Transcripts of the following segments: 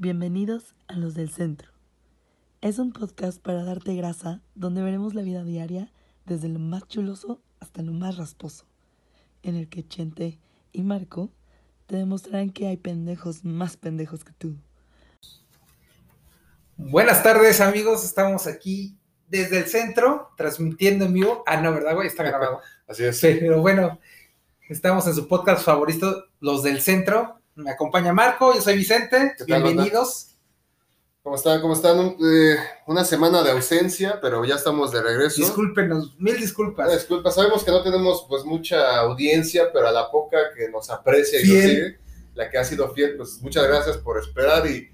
Bienvenidos a Los del Centro. Es un podcast para darte grasa donde veremos la vida diaria desde lo más chuloso hasta lo más rasposo, en el que Chente y Marco te demostrarán que hay pendejos más pendejos que tú. Buenas tardes amigos, estamos aquí desde el centro transmitiendo en vivo. Ah, no, ¿verdad, güey? Está grabado. Así es. Pero bueno, estamos en su podcast favorito, Los del Centro. Me acompaña Marco, yo soy Vicente. ¿Qué tal, Bienvenidos. ¿Cómo están? ¿Cómo están? Eh, una semana de ausencia, pero ya estamos de regreso. Discúlpenos, mil disculpas. disculpa, sabemos que no tenemos pues mucha audiencia, pero a la poca que nos aprecia y Fiel. nos sigue, la que ha sido fiel, pues muchas gracias por esperar y,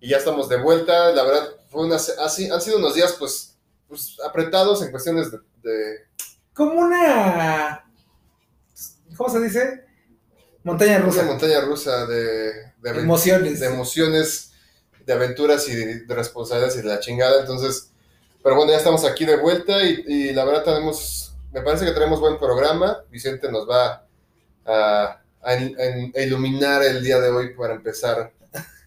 y ya estamos de vuelta. La verdad, fue una, si- han sido unos días pues, pues apretados en cuestiones de, de- Como una. ¿Cómo se dice? Montaña una rusa. montaña rusa de, Emociones. de emociones, de aventuras y de, de responsabilidades y de la chingada. Entonces, pero bueno, ya estamos aquí de vuelta y, y la verdad tenemos, me parece que tenemos buen programa. Vicente nos va a, iluminar el día de hoy para empezar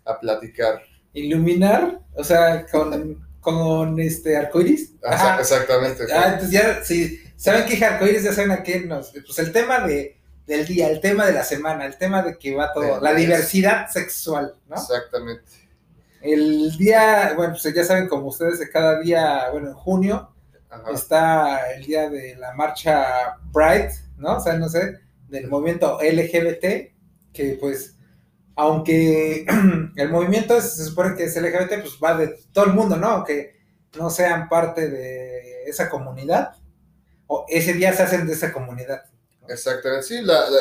a platicar. Iluminar, o sea, con, con este arcoiris. Ajá, Ajá. exactamente. Ah, entonces ya, si saben que arcoíris, ya saben a qué nos. Pues el tema de, del día, el tema de la semana, el tema de que va todo, De- la diversidad sexual, ¿no? Exactamente. El día, bueno, pues ya saben, como ustedes, de cada día, bueno, en junio Ajá. está el día de la marcha Pride, ¿no? O sea, no sé, del movimiento LGBT, que pues, aunque el movimiento es- se supone que es LGBT, pues va de todo el mundo, ¿no? Aunque no sean parte de esa comunidad, o ese día se hacen de esa comunidad. Exactamente, sí, la, la-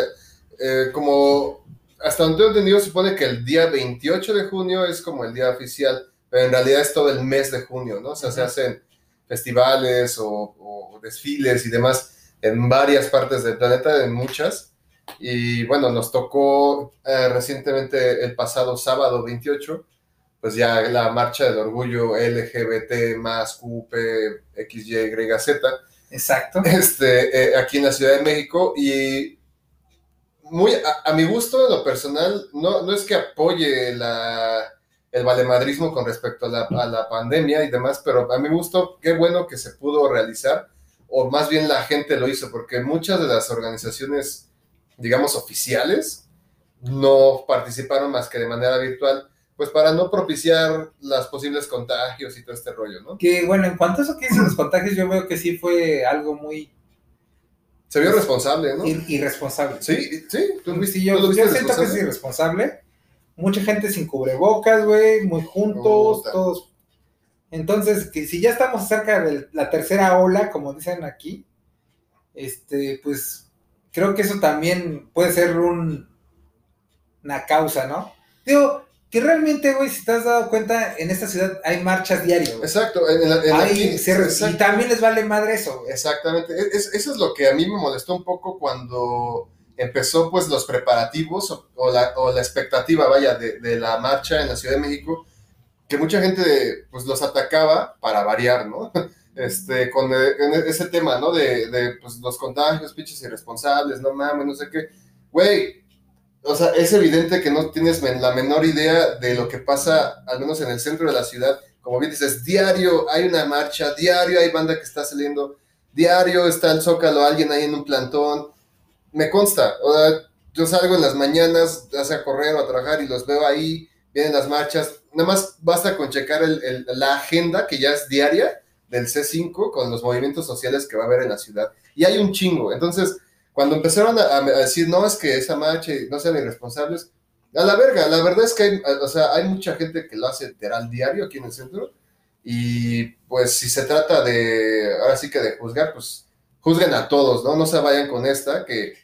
eh, como hasta donde tengo entendido, se supone que el día 28 de junio es como el día oficial, pero en realidad es todo el mes de junio, ¿no? O sea, se Ujú. hacen festivales o, o desfiles y demás en varias partes del planeta, en muchas. Y bueno, nos tocó eh, recientemente el pasado sábado 28, pues ya la marcha del orgullo LGBT más QP XYZ Exacto. este, eh, aquí en la Ciudad de México y muy a, mi gusto, en lo personal, no, no es que apoye la, el valemadrismo con respecto a la, a la pandemia y demás, pero a mi gusto, qué bueno que se pudo realizar, o más bien la gente lo hizo, porque muchas de las organizaciones, digamos, oficiales, no participaron más que de manera virtual, pues para no propiciar los posibles contagios y todo este rollo, ¿no? Que bueno, en cuanto a eso que dicen los contagios, yo veo que sí fue algo muy Se vio responsable, ¿no? ir- irresponsable. Sí, sí, tú, Sí, yo, tú lo yo viste siento que es responsable. irresponsable. Mucha gente sin cubrebocas, güey, muy juntos, todos. Entonces, que si ya estamos cerca de la tercera ola, como dicen aquí, este, pues creo que eso también puede ser un, una causa, ¿no? Digo, que realmente, güey, si te has dado cuenta, en esta ciudad hay marchas diarias. Exacto, en la- en la- Hay cierres, y también les vale madre eso, güey. Exactamente, Es- es- eso es lo que a mí me molestó un poco cuando empezó pues los preparativos o, o la, o la expectativa, vaya, de, de la marcha en la Ciudad de México, que mucha gente pues los atacaba para variar, ¿no? Este, con eh, en ese tema, ¿no? De, de pues, los contagios, pinches irresponsables, no mames, no sé qué. Güey, o sea, es evidente que no tienes la menor idea de lo que pasa, al menos en el centro de la ciudad. Como bien dices, diario hay una marcha, diario hay banda que está saliendo, diario está el Zócalo, alguien ahí en un plantón. Me consta, o sea, yo salgo en las mañanas, ya sea a correr o a trabajar y los veo ahí, vienen las marchas. Nada más basta con checar la agenda, que ya es diaria, del C5 con los movimientos sociales que va a haber en la ciudad. Y hay un chingo. Entonces, cuando empezaron a, a decir, no, es que esa marcha y no sean irresponsables, a la verga, la verdad es que hay, o sea, hay mucha gente que lo hace literal diario aquí en el centro. Y pues si se trata de, ahora sí que de juzgar, pues juzguen a todos, ¿no? No se vayan con esta, que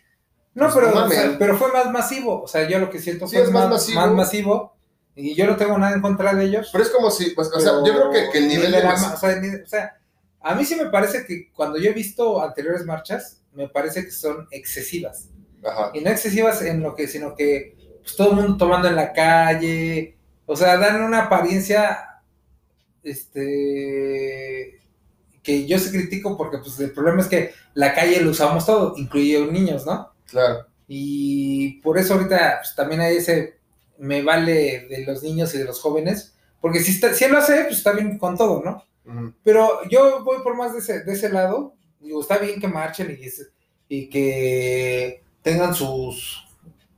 No, Pues, pero, no o sea, pero fue más masivo. O sea, yo lo que siento Sí, fue es más más, masivo. más masivo. Y yo no tengo nada en contra de ellos. pero es como si, pues, o sea, yo creo que, que el nivel ni de... la o, sea, o sea, a mí sí me parece que cuando yo he visto anteriores marchas, me parece que son excesivas. Ajá. Y no excesivas en lo que, sino que pues, todo el mundo tomando en la calle. O sea, dan una apariencia. Este. Que yo sí critico porque pues el problema es que la calle lo usamos todo, incluidos niños, ¿no? Claro. Y por eso ahorita pues, también hay ese me vale de los niños y de los jóvenes, porque si, está, si él lo hace, pues está bien con todo, ¿no? Pero yo voy por más de ese, de ese lado. Digo, está bien que marchen y, y que tengan sus,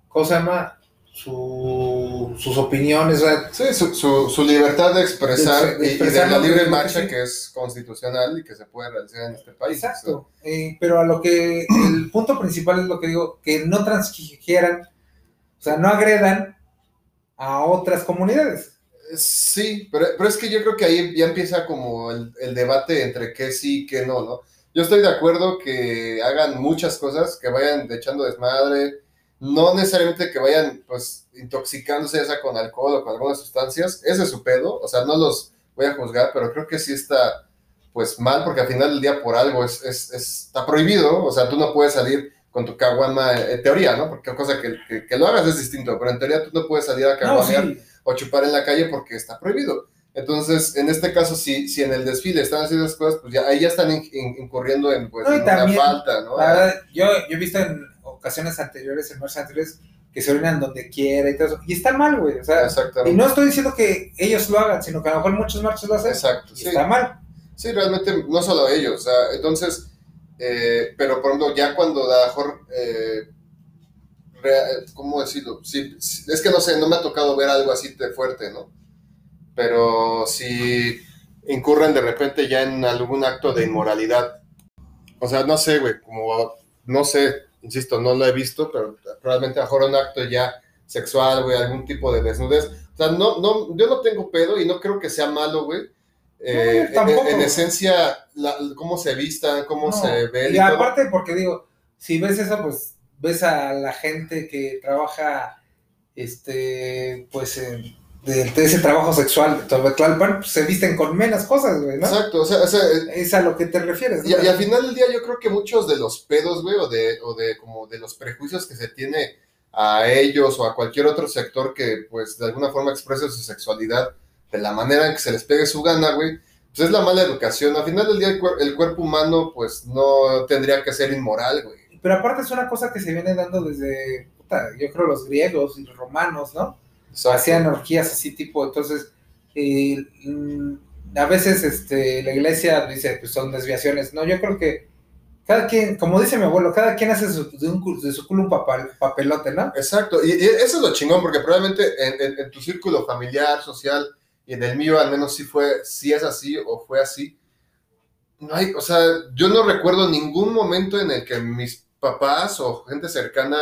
¿cómo se llama? Su, sus opiniones. Sí, su, su, su libertad de expresar, De- de y- de la libre marcha sí. que es constitucional y que se puede realizar en este país. Exacto. Eh, pero a lo que el punto principal es lo que digo, que no transgieran, o sea, no agredan a otras comunidades. Sí, pero, pero es que yo creo que ahí ya empieza como el, el debate entre qué sí y qué no, ¿no? Yo estoy de acuerdo que hagan muchas cosas, que vayan echando desmadre, no necesariamente que vayan pues intoxicándose ya sea con alcohol o con algunas sustancias, ese es su pedo, o sea, no los voy a juzgar, pero creo que sí está pues mal, porque al final del día por algo es, es- es- está prohibido, o sea, tú no puedes salir con tu caguama, en teoría, ¿no? Porque cosa que, que, que lo hagas es distinto, pero en teoría tú no puedes salir a No, caguamear sí. o chupar en la calle porque está prohibido. Entonces, en este caso, si, si en el desfile están haciendo esas cosas, pues ya ahí ya están in- in- incurriendo en, pues, No, y en una también, falta, ¿no? La verdad, yo, yo he visto en ocasiones anteriores, en marchas anteriores, que se orinan donde quiera y todo eso. Y está mal, güey. O sea, y Exactamente. no estoy diciendo que ellos lo hagan, sino que a lo mejor muchos marchas lo hacen. Exacto, Y sí. está mal. Sí, realmente no solo ellos, o sea, entonces, eh, pero por ejemplo, ya cuando a lo mejor, eh, ¿cómo decirlo? Sí, es que no sé, no me ha tocado ver algo así de fuerte, ¿no? Pero si incurren de repente ya en algún acto de inmoralidad, o sea, no sé, güey, como, no sé, insisto, no lo he visto, pero probablemente mejor un acto ya sexual, güey, algún tipo de desnudez. O sea, no, no, yo no tengo pedo y no creo que sea malo, güey. Eh, No, en, esencia, la- cómo se vistan, cómo No, se ven. Y y todo. aparte, porque digo, si ves eso, pues ves a la gente que trabaja, este, pues, en- de, de ese trabajo sexual de Tlalpan, pues se visten con menos cosas, güey, ¿no? Exacto, o sea, o sea, eh, Es a lo que te refieres, ¿no? y, y al final del día yo creo que muchos de los pedos, güey, o de, o de como de los prejuicios que se tiene a ellos o a cualquier otro sector que pues de alguna forma exprese su sexualidad de la manera en que se les pegue su gana, güey, pues es la mala educación. Al final del día el, cuer- el cuerpo humano pues no tendría que ser inmoral, güey. Pero aparte es una cosa que se viene dando desde, puta, yo creo, los griegos y los romanos, ¿no? Hacían orgías así tipo, entonces, eh, mm, a veces este, la iglesia dice, pues son desviaciones. No, yo creo que cada quien, como dice mi abuelo, cada quien hace su- de, un de su culo un papel, papelote, ¿no? Exacto, y, y eso es lo chingón, porque probablemente en, en- en tu círculo familiar, social, y en el mío al menos sí fue, sí es así o fue así. No hay, o sea, yo no recuerdo ningún momento en el que mis papás o gente cercana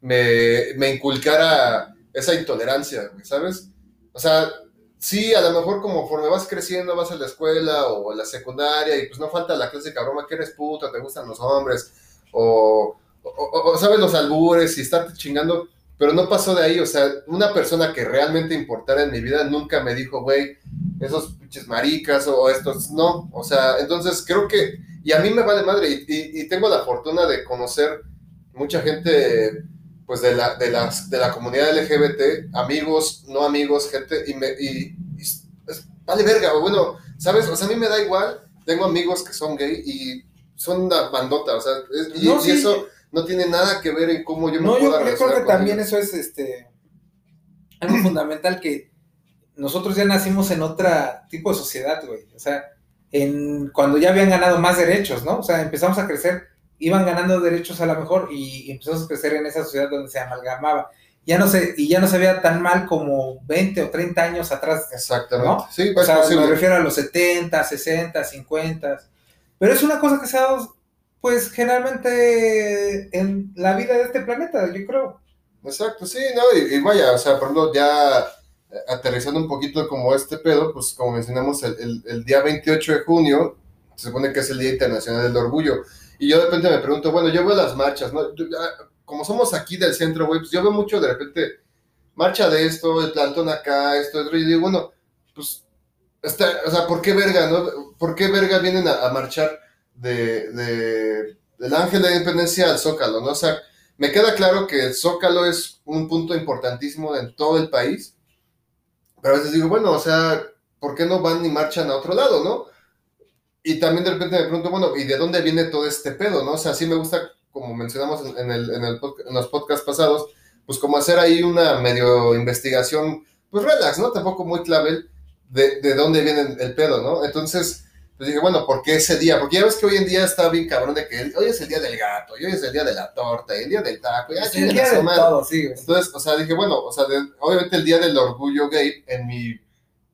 me, me inculcara esa intolerancia, ¿sabes? O sea, sí, a lo mejor conforme vas creciendo, vas a la escuela o a la secundaria y pues no falta la clásica broma que eres puta, te gustan los hombres, o, o, sabes los albures y estarte chingando, pero no pasó de ahí, o sea, una persona que realmente importara en mi vida nunca me dijo, güey, esos pinches maricas o estos, no, o sea, entonces creo que, y a mí me vale madre, y tengo la fortuna de conocer mucha gente, pues de la, de las, de la comunidad LGBT, amigos, no amigos, gente, y me, y, y es- es- vale verga, bueno, ¿sabes? O sea, a mí me da igual, tengo amigos que son gay y son una bandota, o sea, es- y, No, y eso no tiene nada que ver en cómo yo me No, yo, yo creo que también ellos. eso es este algo fundamental que nosotros ya nacimos en otro tipo de sociedad, güey. O sea, en, cuando ya habían ganado más derechos, ¿no? O sea, empezamos a crecer, iban ganando derechos a lo mejor y, y empezamos a crecer en esa sociedad donde se amalgamaba. Ya no se, y ya no se veía tan mal como 20 o 30 años atrás. Exactamente. ¿no? Sí, O pues sea, posible. me refiero a los 70, 60, 50. Pero es una cosa que se ha dado, pues, generalmente en la vida de este planeta, yo creo. Exacto, sí, no, y, y vaya, o sea, por ejemplo, ya eh, aterrizando un poquito como este pedo, pues como mencionamos, el, el- el día 28 de junio se supone que es el Día Internacional del Orgullo. Y yo de repente me pregunto, bueno, yo veo las marchas, ¿no? Ah, como somos aquí del centro, güey, pues yo veo mucho de repente marcha de esto, el plantón acá, esto, otro, y digo, bueno, pues, está, o sea, ¿por qué verga, no? ¿Por qué verga vienen a, a marchar de, de- del Ángel de Independencia al Zócalo, no? O sea, me queda claro que el Zócalo es un punto importantísimo en todo el país, pero a veces digo, bueno, o sea, ¿por qué no van y marchan a otro lado, no? Y también de repente me pregunto, bueno, ¿y de dónde viene todo este pedo, no? O sea, sí me gusta, como mencionamos en, en el, en, el en los podcasts pasados, pues como hacer ahí una medio investigación, pues relax, ¿no? Tampoco muy clave de, de dónde viene el pedo, ¿no? Entonces, pues dije, bueno, ¿por qué ese día? Porque ya ves que hoy en día está bien cabrón de que hoy es el día del gato, y hoy es el día de la torta, y el día del taco, ya el día su de madre. todo, sí. Entonces, o sea, dije, bueno, o sea, de- obviamente el Día del Orgullo Gay en mi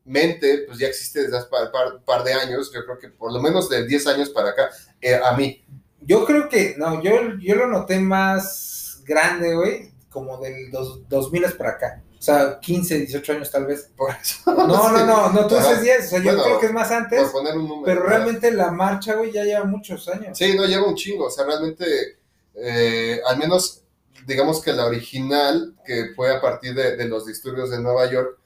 mente, pues ya existe desde hace par, par- par de años, yo creo que por lo menos de 10 años para acá, eh, a mí. Yo creo que, no, yo, yo lo noté más grande, güey, como del dos, 2000 para acá. O sea, 15, 18 años tal vez. Por eso. No, no, no, no, tú dices 10, o sea, yo Bueno, creo que es más antes, Por poner un número. pero realmente la marcha, güey, ya lleva muchos años. Sí, no, lleva un chingo, o sea, realmente, eh, al menos, digamos que la original, que fue a partir de, de los disturbios de Nueva York,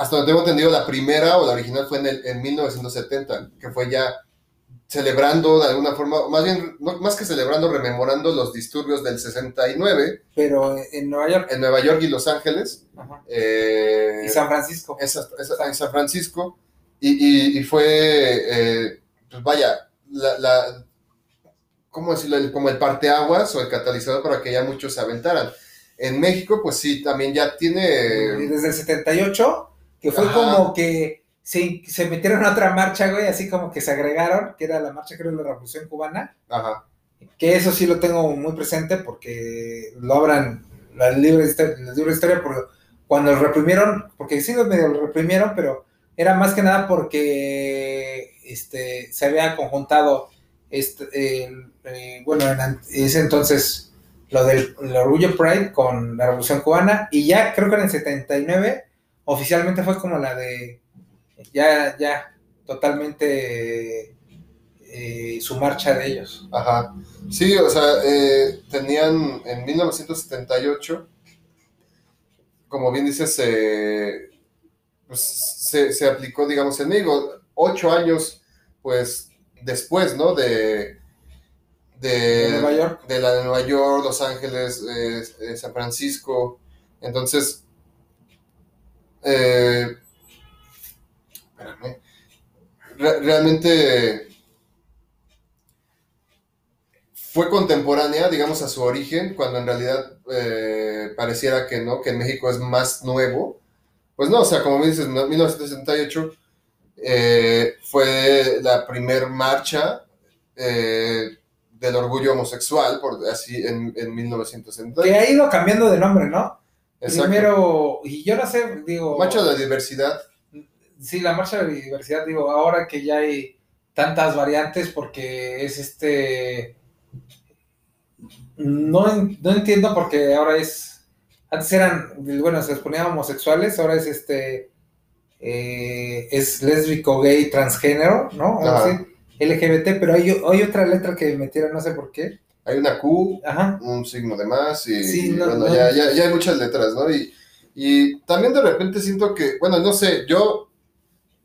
hasta donde tengo entendido, la primera o la original fue en, el, en 1970, que fue ya celebrando de alguna forma, más bien, no, más que celebrando, rememorando los disturbios del 69 Pero en Nueva York en Nueva York y Los Ángeles. eh, y San Francisco. en San Francisco y, y- y fue, eh, pues vaya, la, la- ¿cómo decirlo? El- como el parteaguas o el catalizador para que ya muchos se aventaran. En México, pues sí, también ya tiene... desde el 78, que fue Ajá. como que se, se metieron a otra marcha, güey, así como que se agregaron, que era la marcha, creo, de la Revolución Cubana. Ajá, Que eso sí lo tengo muy presente porque lo abran la libre historia, la libre historia porque cuando lo reprimieron, porque sí lo medio lo reprimieron, pero era más que nada porque este, se había conjuntado, este, eh, bueno, en ese entonces lo del el Orgullo Pride con la Revolución Cubana y ya creo que en el 79 oficialmente fue como la de ya, ya, totalmente eh, su marcha de ellos. ajá. Sí, o sea, eh, tenían en 1978, como bien dices, se, pues, se, se aplicó, digamos, en México, ocho años, pues, después, ¿no? De, de, De Nueva York. de la de Nueva York, Los Ángeles, eh, eh, San Francisco. Entonces, eh, realmente fue contemporánea, digamos, a su origen, cuando en realidad eh, pareciera que no, que en México es más nuevo. Pues no, o sea, como dices, en 1968 eh, fue la primer marcha eh, del orgullo homosexual, así, en, en 1970. Que ha ido cambiando de nombre, ¿no? Exacto. Primero, y yo no sé, digo, Marcha de la diversidad. sí, la marcha de la diversidad, digo, ahora que ya hay tantas variantes, porque es este, no, no entiendo porque ahora es, antes eran, bueno, se les ponía homosexuales, ahora es este, eh, es lésbico, gay, transgénero, ¿no? LGBT, pero hay, hay otra letra que metieron, no sé por qué. Hay una Q, Ajá. un signo de más y, Sí, y no, bueno, no. ya, ya, ya hay muchas letras, ¿no? Y, y también de repente siento que, bueno, no sé, yo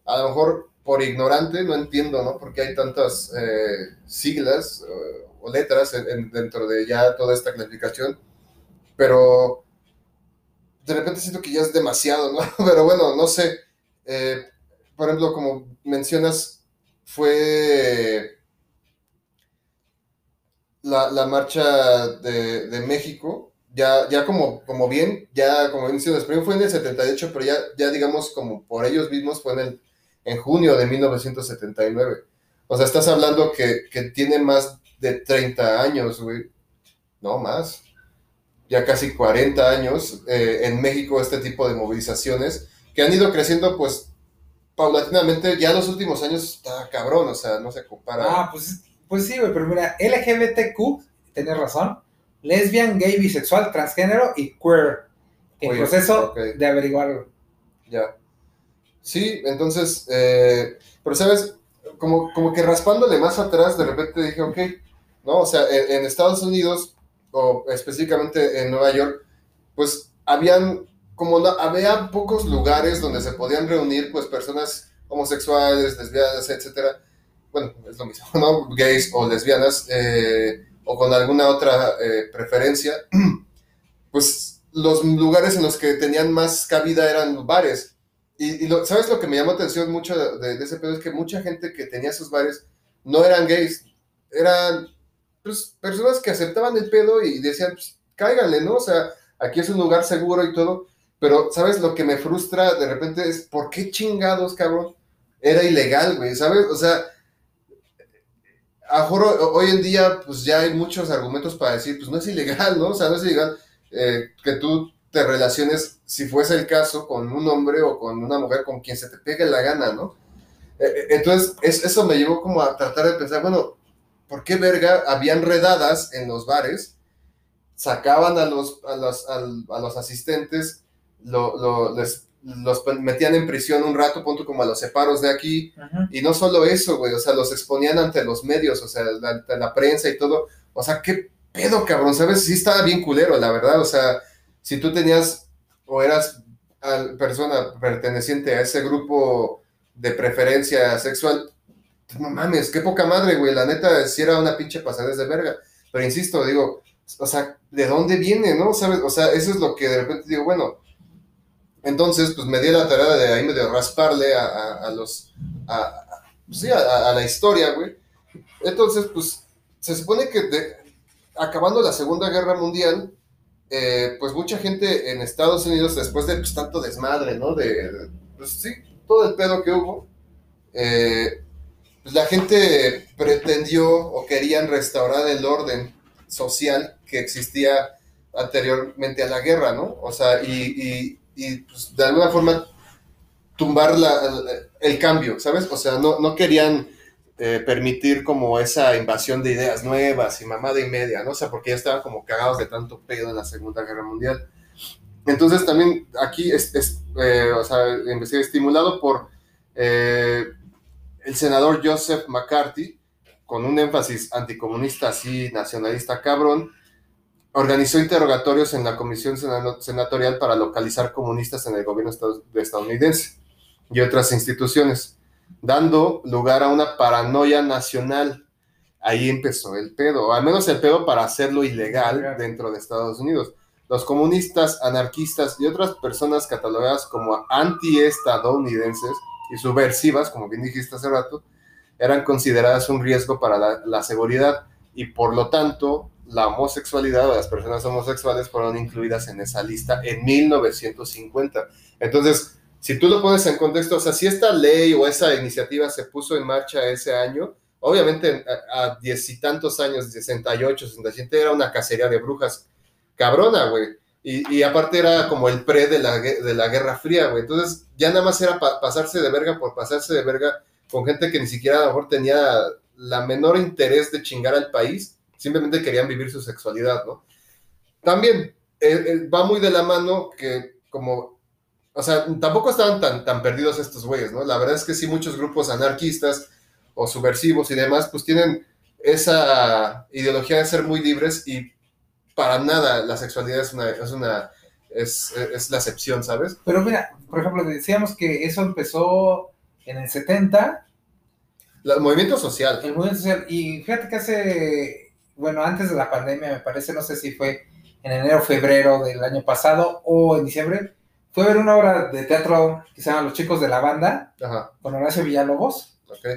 a lo mejor por ignorante no entiendo, ¿no? Porque hay tantas eh, siglas eh, o letras en- en- dentro de ya toda esta clasificación, pero de repente siento que ya es demasiado, ¿no? Pero bueno, no sé. Eh, por ejemplo, como mencionas, fue la, la marcha de, de México, ya, ya como, como bien, ya como bien fue en el 78, pero ya, ya digamos como por ellos mismos fue en, el, en junio de 1979. O sea, estás hablando que, que tiene más de 30 años, güey. No, más. Ya casi 40 años eh, en México este tipo de movilizaciones que han ido creciendo pues paulatinamente. Ya los últimos años está cabrón, o sea, no se compara. Ah, pues, pues sí, güey, pero mira, LGBTQ, tenés razón, lesbian, gay, bisexual, transgénero y queer. En Queer, proceso de averiguarlo. Ya. Sí, entonces, eh, pero sabes, como, como que raspándole más atrás, de repente dije, ok, ¿no? O sea, en, en Estados Unidos, o específicamente en Nueva York, pues habían, como no, había pocos lugares donde se podían reunir, pues, personas homosexuales, lesbianas, etcétera. Bueno, es lo mismo, ¿no? Gays o lesbianas, eh, o con alguna otra eh, preferencia. Pues los lugares en los que tenían más cabida eran bares. Y, y lo- ¿sabes lo que me llamó atención mucho de- de ese pedo? Es que mucha gente que tenía esos bares no eran gays, eran pues, personas que aceptaban el pedo y decían, pues, cáiganle, ¿no? O sea, aquí es un lugar seguro y todo, pero, ¿sabes? Lo que me frustra de repente es, ¿por qué chingados, cabrón? Era ilegal, güey, ¿sabes? O sea, a juro, hoy en día, pues ya hay muchos argumentos para decir, pues no es ilegal, ¿no? O sea, no es ilegal eh, que tú te relaciones, si fuese el caso, con un hombre o con una mujer con quien se te pegue la gana, ¿no? Eh, eh, entonces, eso me llevó como a tratar de pensar, bueno, ¿por qué verga habían redadas en los bares? Sacaban a los, a los, a, los asistentes, lo, les, los metían en prisión un rato, punto como a los separos de aquí, y no solo eso, güey, o sea, los exponían ante los medios, o sea, ante la prensa y todo, o sea, qué pedo, cabrón, ¿sabes? Sí estaba bien culero, la verdad, o sea, si tú tenías o eras persona perteneciente a ese grupo de preferencia sexual, no mames, qué poca madre, güey, la neta, si era una pinche pasada de verga. Pero insisto, digo, o sea, ¿de dónde viene, no? ¿Sabes? O sea, eso es lo que de repente digo, bueno, entonces, pues me di la tarea de ahí medio rasparle a, los, a, sí, a, la historia, güey. Entonces, pues, se supone que acabando la Segunda Guerra Mundial, eh, pues mucha gente en Estados Unidos, después de pues, tanto desmadre, ¿no? De, pues sí, todo el pedo que hubo, eh, pues la gente pretendió o querían restaurar el orden social que existía anteriormente a la guerra, ¿no? O sea, y, pues, de alguna forma tumbar el, cambio, ¿sabes? O sea, no, no querían eh, permitir como esa invasión de ideas nuevas y mamada y media, ¿no? O sea, porque ya estaban como cagados de tanto pedo en la Segunda Guerra Mundial. Entonces también aquí es, eh, o sea, estimulado por eh, el senador Joseph McCarthy, con un énfasis anticomunista así, nacionalista cabrón, organizó interrogatorios en la comisión senatorial para localizar comunistas en el gobierno estadounidense y otras instituciones, dando lugar a una paranoia nacional. Ahí empezó el pedo, o al menos el pedo para hacerlo ilegal dentro de Estados Unidos. Los comunistas, anarquistas y otras personas catalogadas como anti-estadounidenses y subversivas, como bien dijiste hace rato, eran consideradas un riesgo para la, seguridad y por lo tanto la homosexualidad o las personas homosexuales fueron incluidas en esa lista en 1950. Entonces, si tú lo pones en contexto, o sea, si esta ley o esa iniciativa se puso en marcha ese año, obviamente a diez y tantos años, 68, 67, era una cacería de brujas cabrona, güey. Y, aparte era como el pre de la, de la Guerra Fría, güey. Entonces ya nada más era pasarse de verga por pasarse de verga con gente que ni siquiera a lo mejor tenía la menor interés de chingar al país, simplemente querían vivir su sexualidad, ¿no? También eh, eh, va muy de la mano que como, o sea, tampoco estaban tan, tan perdidos estos güeyes, ¿no? La verdad es que sí, muchos grupos anarquistas o subversivos y demás, pues tienen esa ideología de ser muy libres y para nada la sexualidad es una, es una, es, la excepción, ¿sabes? Pero mira, por ejemplo, decíamos que eso empezó en el 70. el movimiento social. El movimiento social. Y fíjate que hace, bueno, antes de la pandemia, me parece, no sé si fue en enero, febrero del año pasado o en diciembre, fue a ver una obra de teatro que se llama Los Chicos de la Banda, con Horacio Villalobos. Ok.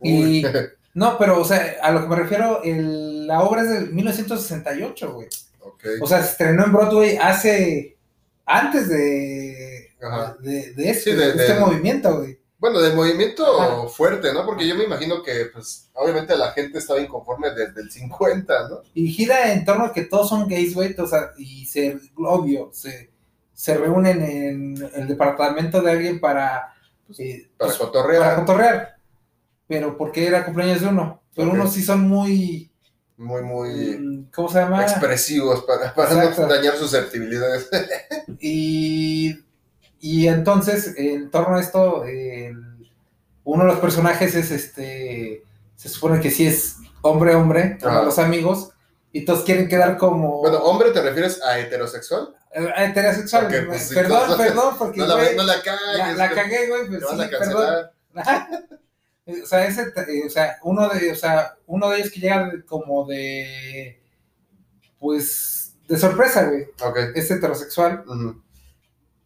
Y No, pero, o sea, a lo que me refiero, la obra es del 1968, güey. Okay. O sea, se estrenó en Broadway hace. antes de. de, de, este, de, este movimiento, güey. Bueno, del movimiento fuerte, ¿no? Porque yo me imagino que, pues, obviamente la gente estaba inconforme desde el 50, ¿no? Y gira en torno a que todos son gays, güey, o sea, y se, obvio, se, se reúnen en el departamento de alguien para. Pues, eh, para pues, cotorrear. Para cotorrear pero porque era cumpleaños de uno. Pero unos sí son muy... Muy, muy... Mm, ¿Cómo se llama? Expresivos para, para no dañar susceptibilidades. y, y entonces, en torno a esto, uno de los personajes es este... Se supone que sí es hombre-hombre, como los amigos, y todos quieren quedar como... Bueno, ¿hombre te refieres a heterosexual? A heterosexual. Pues, perdón, perdón, porque... No la, no la cagues. La, cagué, güey, pues sí, perdón. O sea, ese, eh, o sea, uno de, o sea, uno de ellos que llega como de, pues, de sorpresa, güey. Es heterosexual.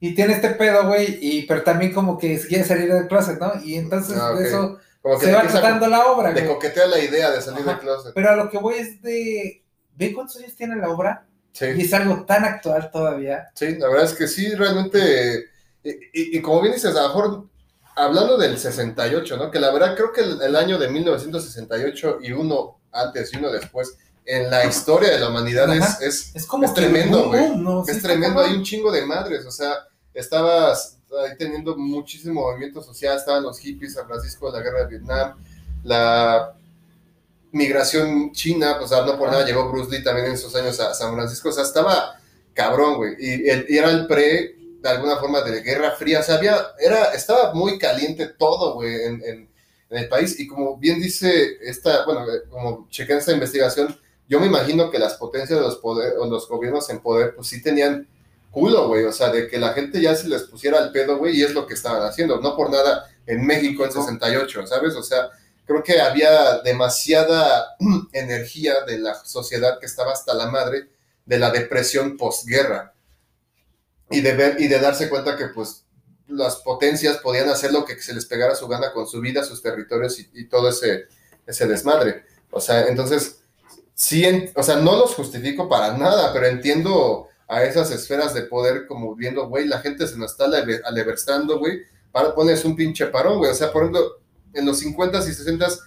Y tiene este pedo, güey, y, pero también como que quiere salir del closet, ¿no? Y entonces ah, eso se va tratando la obra. De coquetea la idea de salir del closet. Pero a lo que voy es de, ¿ve cuántos años tiene la obra? Sí. Y es algo tan actual todavía. Sí, la verdad es que sí, realmente, y, y- y como bien dices, a lo mejor hablando del 68, ¿no? Que la verdad creo que el, el año de 1968 y uno antes y uno después en la historia de la humanidad es, es, Es como Es que tremendo, güey. es tremendo, hay un chingo de madres, o sea, estabas ahí teniendo muchísimo movimiento social, estaban los hippies, San Francisco, la guerra de Vietnam, la migración china, pues no por nada llegó Bruce Lee también en esos años a San Francisco, o sea, estaba cabrón, güey, y, y era el pre, de alguna forma, de Guerra Fría, o sea, había, era, estaba muy caliente todo, güey, en, en- en el país, y como bien dice esta, bueno, eh, como chequé esta investigación, yo me imagino que las potencias de los, poder, o los gobiernos en poder, pues sí tenían culo, güey, o sea, de que la gente ya se les pusiera al pedo, güey, y es lo que estaban haciendo, no por nada en México en 68, ¿sabes? O sea, creo que había demasiada energía de la sociedad que estaba hasta la madre de la depresión posguerra y de ver y de darse cuenta que pues las potencias podían hacer lo que se les pegara su gana con su vida, sus territorios y, y todo ese, ese desmadre. O sea, entonces, sí, en- o sea, no los justifico para nada, pero entiendo a esas esferas de poder como viendo, güey, la gente se nos está aleve- aleverstando, güey, para ponerse un pinche parón, güey. O sea, por ejemplo, en los 50s y 60s,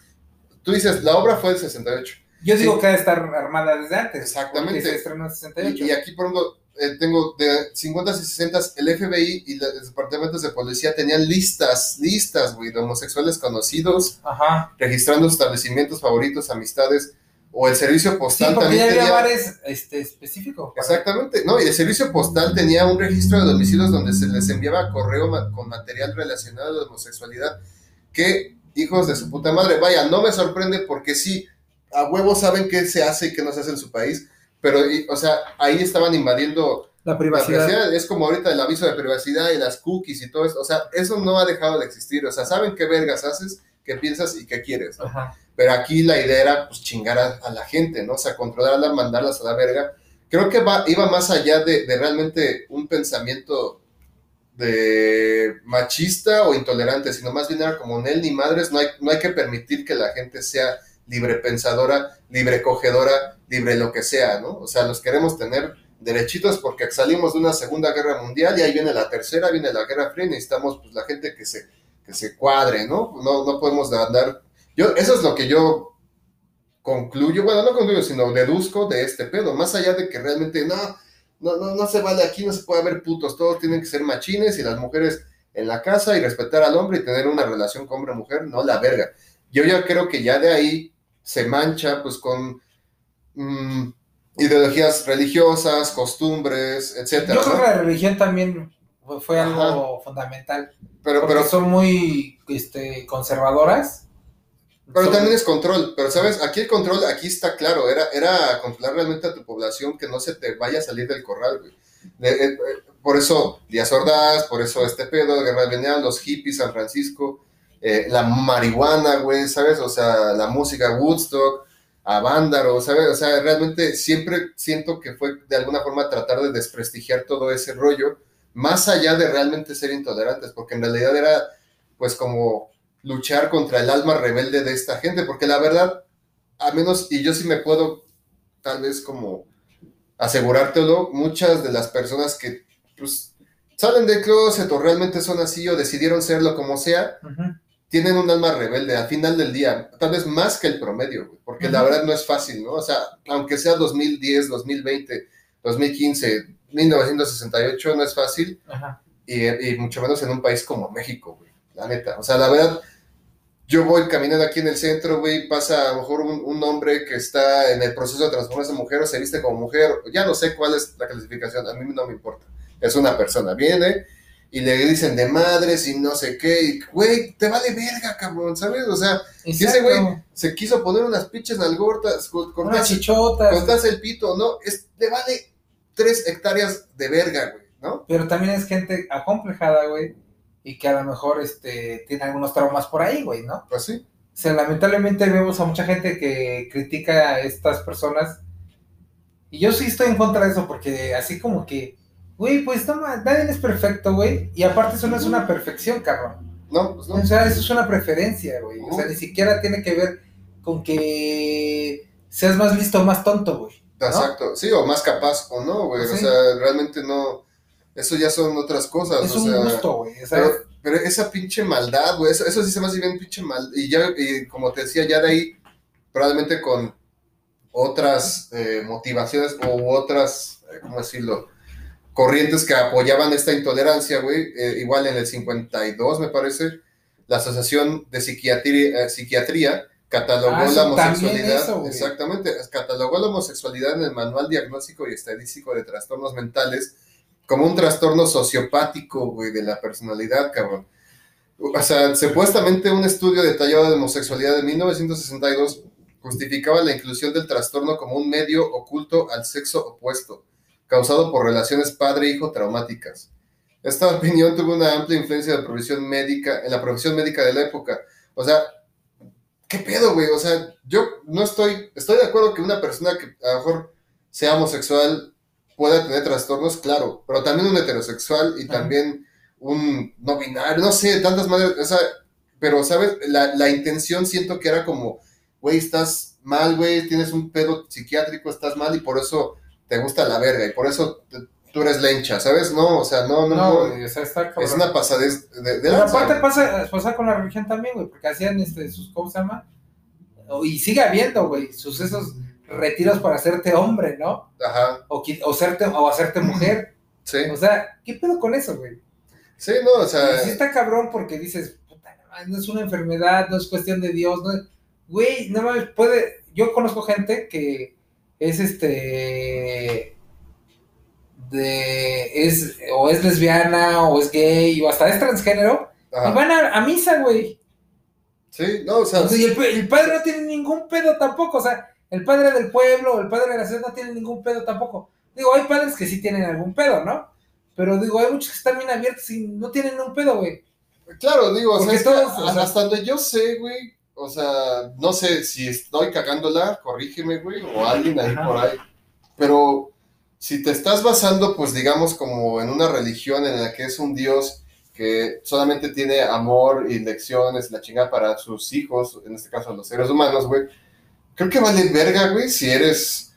tú dices, la obra fue del 68. Yo digo Sí. que ha de estar armada desde antes. Exactamente. Se estrenó en 68. Y, y aquí, por ejemplo, eh, tengo de 50 y 60 el FBI y los departamentos de policía tenían listas, listas, güey, de homosexuales conocidos, Ajá. registrando establecimientos favoritos, amistades, o el servicio Sí, postal porque también había tenía... bares este, específicos. para- Exactamente, no, y el servicio postal tenía un registro de domicilios donde se les enviaba correo ma- con material relacionado a la homosexualidad, que hijos de su puta madre, vaya, no me sorprende porque sí, a huevos saben qué se hace y qué no se hace en su país, pero, y- o sea, ahí estaban invadiendo La la privacidad. privacidad, es como ahorita el aviso de privacidad y las cookies y todo eso, o sea, eso no ha dejado de existir, o sea, saben qué vergas haces, qué piensas y qué quieres, ¿no? Ajá. Pero aquí la idea era pues chingar a, la gente, ¿no? O sea, controlarla, mandarlas a la verga. Creo que va, iba más allá de, de realmente un pensamiento de machista o intolerante, sino más bien era como en él ni madres, no hay, no hay que permitir que la gente sea libre pensadora, libre cogedora, libre lo que sea, ¿no? O sea, los queremos tener derechitos porque salimos de una segunda guerra mundial y ahí viene la tercera, viene la guerra fría y necesitamos pues la gente que se, que se cuadre, ¿no? No, no podemos andar yo, eso es lo que yo concluyo, bueno, no concluyo, sino deduzco de este pedo, más allá de que realmente no, no, no, no se vale aquí, no se puede haber putos, todos tienen que ser machines y las mujeres en la casa y respetar al hombre y tener una relación con hombre-mujer, no la verga. Yo ya creo que ya de ahí se mancha pues con mm, ideologías religiosas, costumbres, etcétera. Yo creo ¿no? que la religión también fue- Ajá. algo fundamental. Pero, pero son muy este, conservadoras. Pero también es control, pero sabes, aquí el control, aquí está claro, era, era controlar realmente a tu población que no se te vaya a salir del corral, güey. De- eh, eh, por eso Díaz Ordaz, por eso este pedo, Guerra de Vietnam, los hippies, San Francisco, eh, la marihuana, güey, ¿sabes? O sea, la música Woodstock, a Vándaro, ¿sabes? O sea, realmente siempre siento que fue de alguna forma tratar de desprestigiar todo ese rollo, más allá de realmente ser intolerantes, porque en realidad era, pues, como luchar contra el alma rebelde de esta gente, porque la verdad, a menos, y yo sí me puedo tal vez como asegurártelo, muchas de las personas que pues salen del closet o realmente son así o decidieron serlo como sea, tienen un alma rebelde al final del día, tal vez más que el promedio, porque la verdad no es fácil, ¿no? O sea, aunque sea 2010, 2020, 2015, 1968, no es fácil Ajá. y, y mucho menos en un país como México, güey, la neta. O sea, la verdad, yo voy caminando aquí en el centro, güey, pasa a lo mejor un, un hombre que está en el proceso de transformarse en mujer o se viste como mujer, ya no sé cuál es la clasificación, a mí no me importa. Es una persona, viene y le dicen de madres y no sé qué, y, güey, te vale verga, cabrón, ¿sabes? O sea, si ese güey se quiso poner unas pinches nalgortas, co- Unas cortarse, chichotas. cortarse el pito, ¿no? Es, le vale tres hectáreas de verga, güey, ¿no? Pero también es gente acomplejada, güey. Y que a lo mejor este, tiene algunos traumas por ahí, güey, ¿no? Pues sí. O sea, lamentablemente vemos a mucha gente que critica a estas personas. Y yo sí estoy en contra de eso, porque así como que, güey, pues no, ma- nadie es perfecto, güey. Y aparte eso no es una perfección, cabrón. No, pues no. O sea, eso es una preferencia, güey. O sea, ni siquiera tiene que ver con que seas más listo o más tonto, güey. Exacto, sí, o más capaz o no, güey. Sí. O sea, realmente no. Eso ya son otras cosas. Es o un sea, gusto, güey. o Pero, pero esa pinche maldad, güey, eso, eso sí se me hace bien pinche mal. Y ya, y como te decía, ya de ahí, probablemente con otras eh, motivaciones u otras, eh, ¿cómo decirlo? Corrientes que apoyaban esta intolerancia, güey. eh, igual en el 52, me parece, la Asociación de Psiquiatría, eh, Psiquiatría catalogó Ah, la homosexualidad. eso, exactamente, catalogó la homosexualidad en el Manual Diagnóstico y Estadístico de Trastornos Mentales como un trastorno sociopático, güey, de la personalidad, cabrón. O sea, supuestamente un estudio detallado de homosexualidad de 1962 justificaba la inclusión del trastorno como un medio oculto al sexo opuesto, causado por relaciones padre-hijo traumáticas. Esta opinión tuvo una amplia influencia en la profesión médica, en la profesión médica de la época. O sea, ¿qué pedo, güey? O sea, yo no estoy, estoy de acuerdo que una persona que a lo mejor sea homosexual pueda tener trastornos, claro, pero también un heterosexual y también un no binario, no sé, tantas madres, o sea, pero, ¿sabes? La, la intención siento que era como, güey, estás mal, güey, tienes un pedo psiquiátrico, estás mal y por eso te gusta la verga y por eso te- tú eres lencha, ¿sabes? No, o sea, no, no, no, no, güey, o sea, está cabrón. es una pasadez de, de Pero aparte pasa, pasa con la religión también, güey, porque hacían este, sus, ¿cómo se llama? Y sigue habiendo, güey, sucesos, retiros para hacerte hombre, ¿no? Ajá, O, o, serte, o hacerte mujer. sí, O sea, ¿qué pedo con eso, güey? sí, no, o sea, Sí está cabrón porque dices, puta, no es una enfermedad, no es cuestión de Dios, no es- Güey, no mames, puede... Yo conozco gente que es este... De... Es, o es lesbiana, o es gay, o hasta es transgénero, y van a, a misa, güey. sí, no, o sea, Y el, el padre no tiene ningún pedo tampoco, o sea, el padre del pueblo, el padre de la ciudad no tiene ningún pedo tampoco. Digo, hay padres que sí tienen algún pedo, ¿no? Pero digo, hay muchos que están bien abiertos y no tienen un pedo, güey. Claro, digo, o sea, Porque es que todos, o a- sea- hasta donde yo sé, güey, o sea, no sé si estoy cagándola, corrígeme, güey, o alguien ahí Ajá. por ahí, pero si te estás basando, pues digamos, como en una religión en la que es un Dios que solamente tiene amor y lecciones, la chingada para sus hijos, en este caso los seres humanos, güey, creo que vale verga, güey, si eres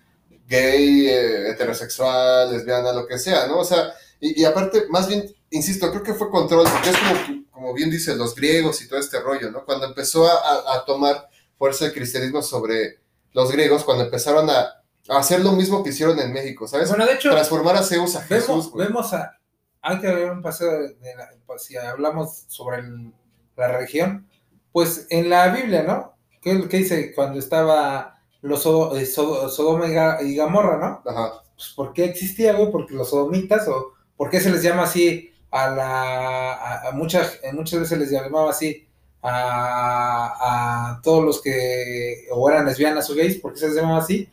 gay, eh, heterosexual, lesbiana, lo que sea, ¿no? O sea, y, y aparte, más bien, insisto, creo que fue control, porque es como, como bien dicen los griegos y todo este rollo, ¿no? Cuando empezó a, a- tomar fuerza el cristianismo sobre los griegos, cuando empezaron a, a hacer lo mismo que hicieron en México, ¿sabes? Bueno, de hecho, Transformar a Zeus a Jesús, vemos, güey. vemos a. Hay que ver un paseo de, de la- si hablamos sobre el- la religión, pues en la Biblia, ¿no? ¿Qué, qué dice cuando estaba los eh, Sodo- Sodoma y Ga- y Gamorra, ¿no? Ajá, Pues, ¿por qué existía, güey? Porque los sodomitas, o ¿por qué se les llama así a la. a, a muchas, eh, muchas veces les llamaba así a, a todos los que o eran lesbianas o gays, ¿por qué se les llamaba así?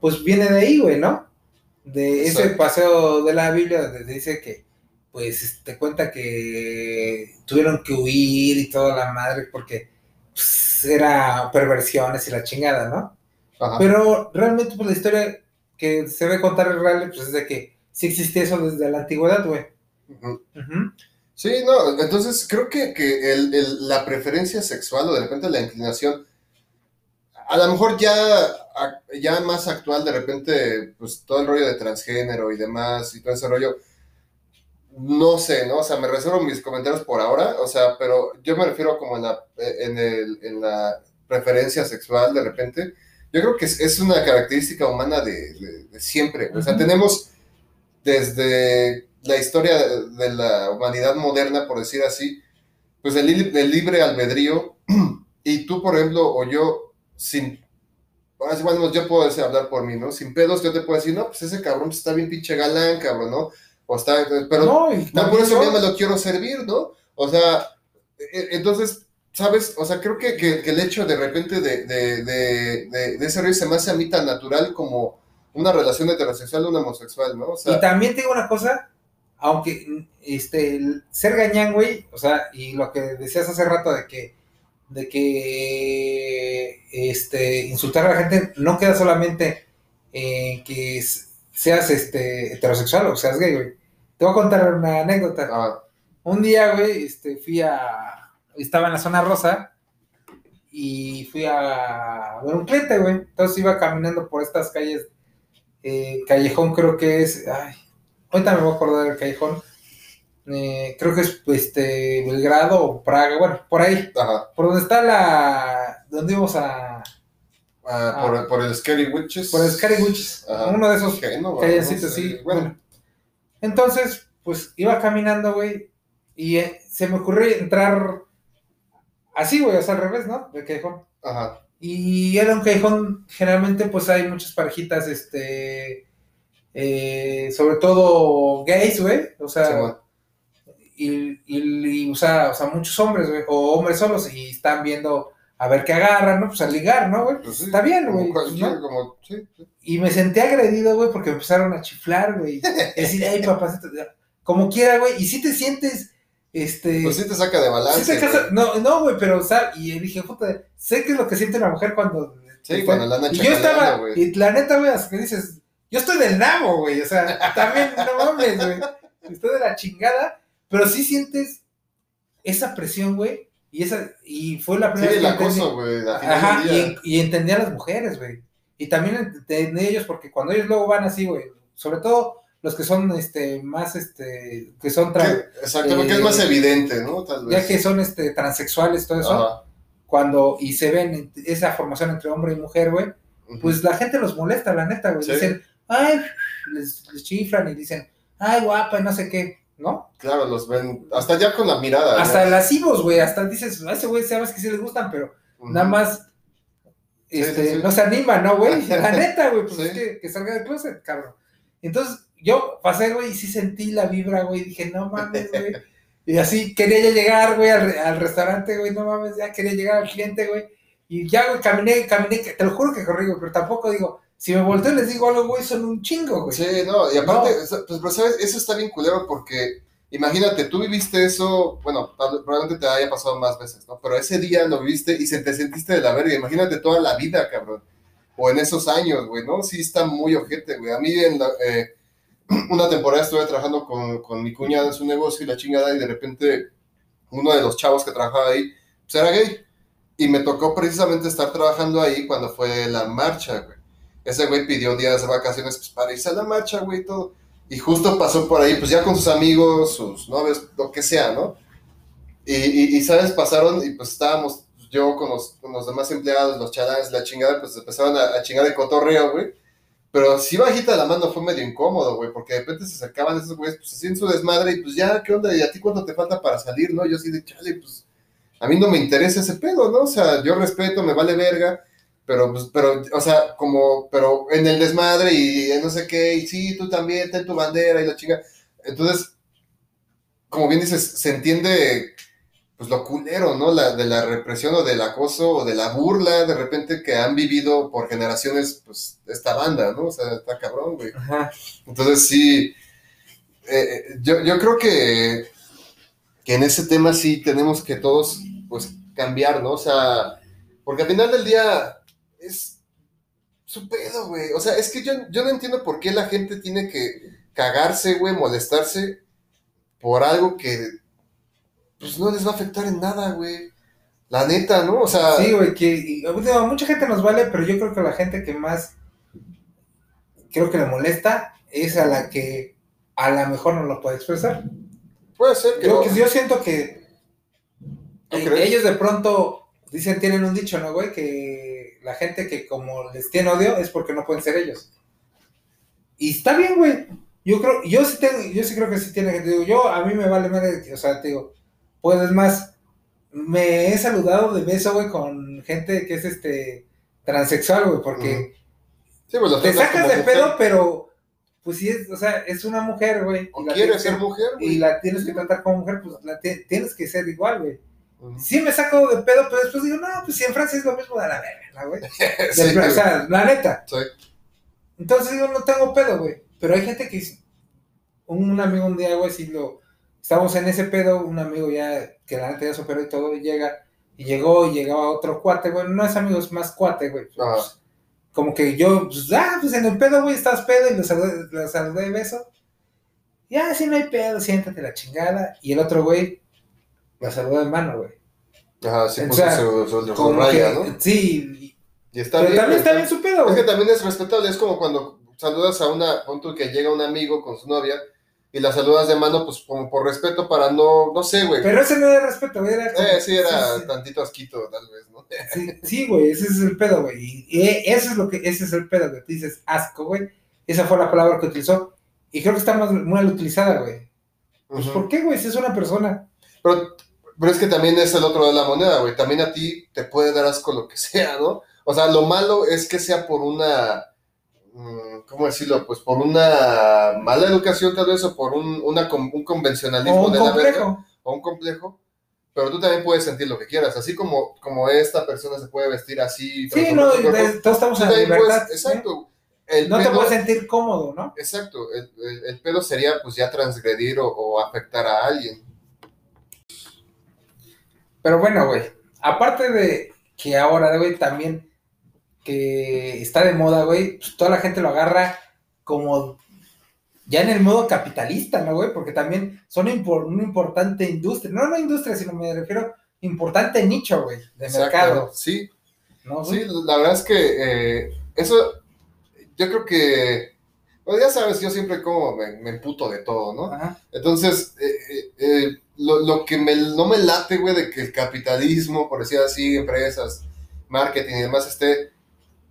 Pues viene de ahí, güey, ¿no? De ese Exacto. paseo de la Biblia donde dice que, pues, te cuenta que tuvieron que huir y toda la madre porque pues, era perversiones y la chingada, ¿no? ajá. Pero realmente, pues la historia que se ve contar es real, pues es de que sí existía eso desde la antigüedad, güey. Sí, no, entonces creo que, que el- el- la preferencia sexual o de repente la inclinación, a lo mejor ya, ya más actual, de repente, pues todo el rollo de transgénero y demás y todo ese rollo, no sé, ¿no? O sea, me reservo mis comentarios por ahora, o sea, pero yo me refiero como en la, en el, en la preferencia sexual de repente. Yo creo que es, es una característica humana de, de- de siempre. O sea, tenemos desde la historia de la humanidad moderna, por decir así, pues el, li- el libre albedrío, y tú, por ejemplo, o yo, sin, bueno, yo puedo decir, hablar por mí, ¿no? Sin pedos, yo te puedo decir, no, pues ese cabrón está bien pinche galán, cabrón, ¿no? O está, pero no, no, por eso yo- ya me lo quiero servir, ¿no? O sea, e- entonces, ¿sabes? O sea, creo que, que- que el hecho de repente de, de, de, de- de ese rollo se me hace a mí tan natural como una relación heterosexual o una homosexual, ¿no? O sea, Y también te digo una cosa, aunque este el ser gañán, güey, o sea, y lo que decías hace rato de que de que este insultar a la gente no queda solamente en que seas este heterosexual o seas gay, güey. Te voy a contar una anécdota. ah, Un día, güey, este, fui a. Estaba en la zona rosa y fui a ver un cliente, güey. Entonces iba caminando por estas calles eh, callejón creo que es, ay, ahorita me voy a acordar del callejón, eh, creo que es este Belgrado o Praga, bueno, por ahí, Ajá. por donde está la, donde íbamos a, Ah, Ah. por, el Scary Witches. por el Scary Witches, Ajá. uno de esos no sé, sí, Bueno, bueno. Entonces, pues iba caminando, güey, y eh, se me ocurrió entrar así, güey, o sea, al revés, ¿no? Del callejón. ajá. Y era un callejón, generalmente pues hay muchas parejitas, este, eh, sobre todo gays, güey, o sea, y, y- y, o, sea, o sea, muchos hombres, güey, o hombres solos, y están viendo a ver qué agarran, ¿no? Pues a ligar, ¿no, güey? Pues sí, Está bien, güey, ¿no? como, sí, sí. Y me sentí agredido, güey, porque me empezaron a chiflar, güey, decir, ay, papacito, como quiera, güey, y si te sientes, este... Pues sí te saca de balance. sí te casa- no, no, güey, pero, o sea, y dije, puta, sé que es lo que siente una mujer cuando... Sí, cuando la andan Y yo estaba, güey. y la neta, güey, que dices, yo estoy del nabo, güey, o sea, también, no mames, güey, estoy de la chingada, pero sí sientes esa presión, güey, y esa, y fue la primera vez que acoso, güey. Ajá, y, y entendí a las mujeres, güey, y también entendí a ellos, porque cuando ellos luego van así, güey, sobre todo los que son, este, más, este, que son, tra- Que- Exactamente, que es eh, más evidente, ¿no? Tal vez. ya que son, este, transexuales, todo eso, Ajá. cuando, y se ven esa formación entre hombre y mujer, güey, pues la gente los molesta, la neta, güey. Sí. Dicen, ay, les, les chifran y dicen, ay, guapa, y no sé qué, ¿no? Claro, los ven. Hasta ya con la mirada. Hasta ¿no? lascivos, güey, hasta dices, a ese güey sabes que sí les gustan, pero nada más este, sí, sí. no se anima, ¿no, güey? La neta, güey, pues es que, que salga del closet, cabrón. Entonces, yo pasé, güey, y sí sentí la vibra, güey, dije, no mames, güey. Y así quería ya llegar, güey, al, al restaurante, güey, no mames, ya quería llegar al cliente, güey. Y ya, güey, caminé, caminé, te lo juro que corrí, güey, pero tampoco digo, si me volteo y les digo algo, güey, son un chingo, güey. Sí, no, y aparte, No. pues, pero sabes, eso está bien culero porque, imagínate, tú viviste eso, bueno, probablemente te haya pasado más veces, ¿no? Pero ese día lo viviste y se te sentiste de la verga, imagínate toda la vida, cabrón. O en esos años, güey, ¿no? Sí está muy ojete, güey. A mí en la, eh, una temporada estuve trabajando con, con mi cuñada en su negocio y la chingada y de repente uno de los chavos que trabajaba ahí, pues era gay. Y me tocó precisamente estar trabajando ahí cuando fue la marcha, güey. Ese güey pidió días de vacaciones pues, para irse a la marcha, güey, todo. Y justo pasó por ahí, pues ya con sus amigos, sus novios, lo que sea, ¿no? Y, y, y, ¿sabes? Pasaron y pues estábamos yo con los, con los demás empleados, los chalanes, la chingada, pues empezaron a, a chingar de cotorreo, güey. Pero sí bajita la mano fue medio incómodo, güey, porque de repente se acercaban esos güeyes, pues así en su desmadre y pues ya, ¿qué onda? ¿Y a ti cuánto te falta para salir, no? Yo así de, chale, pues a mí no me interesa ese pedo, ¿no? O sea, yo respeto, me vale verga, pero, pues, pero, o sea, como, pero en el desmadre y en no sé qué, y sí, tú también, ten tu bandera y la chinga. Entonces, como bien dices, se entiende, pues lo culero, ¿no? La, de la represión o del acoso o de la burla de repente que han vivido por generaciones, pues, esta banda, ¿no? O sea, está cabrón, güey. Ajá. Entonces sí, eh, yo, yo creo que, que en ese tema sí tenemos que todos pues cambiar, ¿no? O sea, porque al final del día su pedo, güey. O sea, es que yo, yo no entiendo por qué la gente tiene que cagarse, güey, molestarse por algo que pues no les va a afectar en nada, güey. La neta, ¿no? O sea, Sí, güey, que y, mucha gente nos vale, pero yo creo que la gente que más creo que le molesta es a la que a lo mejor no lo puede expresar. puede ser que... Yo, no. que yo siento que ¿Tú eh, crees? ellos de pronto dicen, tienen un dicho, ¿no, güey? Que la gente que como les tiene odio es porque no pueden ser ellos. Y está bien, güey. Yo creo, yo sí tengo, yo sí creo que sí tiene gente. Digo, yo a mí me vale madre, o sea, te digo, pues es más, me he saludado de beso, güey, con gente que es este transexual, güey, porque Sí, pues, te sacas de mujer. pedo, pero pues sí es, o sea, es una mujer, güey. O y la quiere ser mujer, güey. y la tienes que tratar como mujer, pues la tienes que ser igual, güey. Sí me saco de pedo, pero después digo, no, pues si en Francia es lo mismo de la verga, güey. Sí, o sea, la neta. Sí. Entonces digo, no tengo pedo, güey. Pero hay gente que, dice- un, amigo un día, güey, si lo, estábamos en ese pedo, un amigo ya, que la neta ya superó y todo, y llega, y llegó, y llegaba otro cuate, güey, no es amigo, es más cuate, güey. Pues, como que yo, pues, ah, pues en el pedo, güey, estás pedo, y lo saludé, lo saludé de beso. Ya, sí, no hay pedo, siéntate la chingada. Y el otro, güey, lo saludó de mano, güey. Ajá, sí O puso sea, su, su, raya, que- ¿no? Sí, Y está pero bien. también güey, está bien su pedo, Es que güey. también es respetable, es como cuando, saludas a una, punto que llega un amigo con su novia y la saludas de mano, pues como por respeto para no, no sé, güey. Pero ese no era respeto, güey. Era como- Eh, sí, era sí, sí. tantito asquito, tal vez, ¿no? Sí, sí, güey, ese es el pedo, güey. Y, y eso es lo que, ese es el pedo, güey. Tú dices asco, güey. Esa fue la palabra que utilizó. Y creo que está más, mal utilizada, güey. Pues. ¿por qué, güey? Si es una persona. Pero, pero es que también es el otro de la moneda, güey. También a ti te puede dar asco lo que sea, ¿no? O sea, lo malo es que sea por una, mm, ¿cómo decirlo? Pues por una mala educación tal vez o por un, una, un convencionalismo O un de la verga, complejo. o un complejo. Pero tú también puedes sentir lo que quieras, así como, como esta persona se puede vestir así. Sí, no, cuerpo, todos estamos en la libertad. puedes- exacto. El No te puedes sentir cómodo, ¿no? Exacto, el, el- el pedo sería pues ya transgredir o, o afectar a alguien. Pero bueno, güey. Aparte de que ahora, güey, también que está de moda, güey, pues toda la gente lo agarra como ya en el modo capitalista, ¿no, güey? Porque también son impor- una importante industria. No, no industria, sino me refiero importante nicho, güey, de Exacto, mercado. Sí, ¿no, Sí, la verdad es que eh, eso, yo creo que, bueno, ya sabes, yo siempre como me, me emputo de todo, ¿no? Ajá. Entonces, eh, eh, eh, lo, lo que me, no me late, güey, de que el capitalismo, por decir así, empresas, marketing y demás, esté,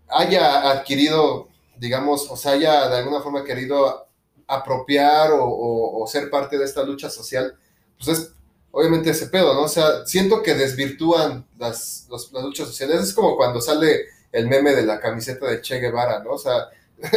haya adquirido, digamos, o sea, haya de alguna forma querido apropiar o, o- ser parte de esta lucha social, pues es obviamente ese pedo, ¿no? O sea, siento que desvirtúan las, los- las luchas sociales. Es como cuando sale el meme de la camiseta de Che Guevara, ¿no? O sea,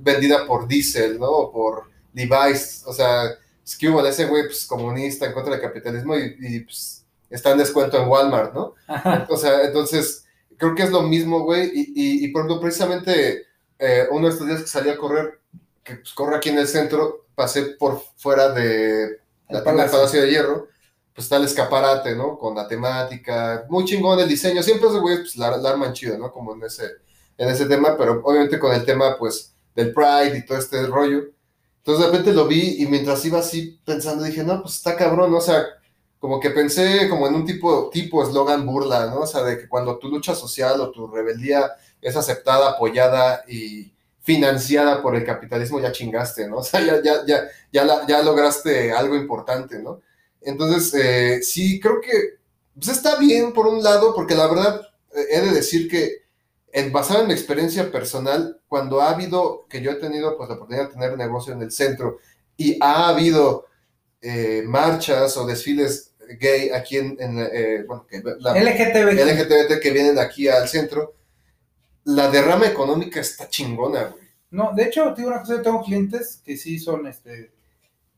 vendida por Diesel, ¿no? O por Levi's, o sea, es que hubo ese güey pues, comunista en contra del capitalismo y, y, pues, está en descuento en Walmart, ¿no? Ajá. O sea, entonces, creo que es lo mismo, güey. Y, y, y, por ejemplo, precisamente eh, uno de estos días que salí a correr, que pues, corro aquí en el centro, pasé por fuera de la tienda del Palacio. Palacio de Hierro, pues está el escaparate, ¿no? Con la temática, muy chingón el diseño. Siempre esos güeyes pues, la, la arman chido, ¿no? Como en ese, en ese tema, pero obviamente con el tema, pues, del Pride y todo este rollo. Entonces de repente lo vi y mientras iba así pensando dije, no, pues está cabrón, ¿no? o sea, como que pensé como en un tipo tipo eslogan burla, ¿no? O sea, de que cuando tu lucha social o tu rebeldía es aceptada, apoyada y financiada por el capitalismo, ya chingaste, ¿no? O sea, ya, ya, ya, ya, ya lograste algo importante, ¿no? Entonces, eh, sí, creo que pues está bien por un lado, porque la verdad eh, he de decir que en, basado en mi experiencia personal, cuando ha habido, que yo he tenido pues la oportunidad de tener negocio en el centro y ha habido eh, marchas o desfiles gay aquí en, en, eh, bueno, que la, LGTB. LGBT que vienen aquí al centro, la derrama económica está chingona, güey. No, de hecho, te digo una cosa, yo tengo clientes que sí son, este,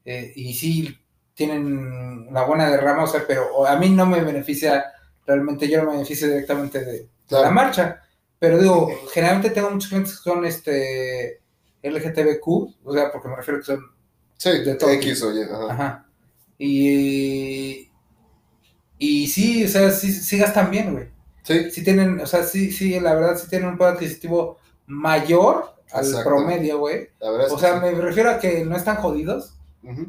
eh, y sí tienen una buena derrama, o sea, pero a mí no me beneficia, realmente yo no me beneficio directamente de, la marcha, pero digo, generalmente tengo muchos clientes que son, este, LGTBQ, o sea, porque me refiero que son, Sí, De todo. X, oye, ajá. ajá, y, y sí, o sea, sí, sí gastan bien, güey, Sí, sí tienen, o sea, sí, sí, la verdad, sí tienen un poder adquisitivo mayor al Exacto. promedio, güey, la verdad es o sea, sí. me refiero a que no están jodidos,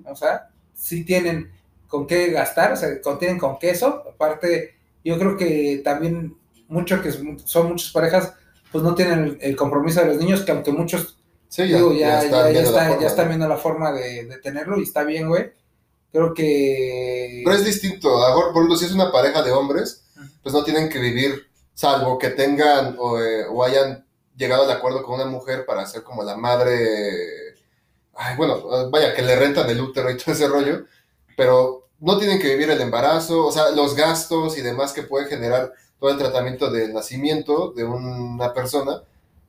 o sea, sí tienen con qué gastar, o sea, tienen con queso. Aparte, yo creo que también mucho que son muchas parejas, pues no tienen el, el compromiso de los niños, que aunque muchos, Sí, ya, digo, ya, ya, están ya, viendo la está- forma, ya están viendo la forma de, de tenerlo y está bien, güey. Creo que... Pero es distinto. A por ejemplo, si es una pareja de hombres, pues no tienen que vivir, salvo que tengan o, eh, o hayan llegado al acuerdo con una mujer para ser como la madre. Ay, bueno, vaya, que le rentan el útero y todo ese rollo, pero no tienen que vivir el embarazo, o sea, los gastos y demás que puede generar todo el tratamiento del nacimiento de una persona.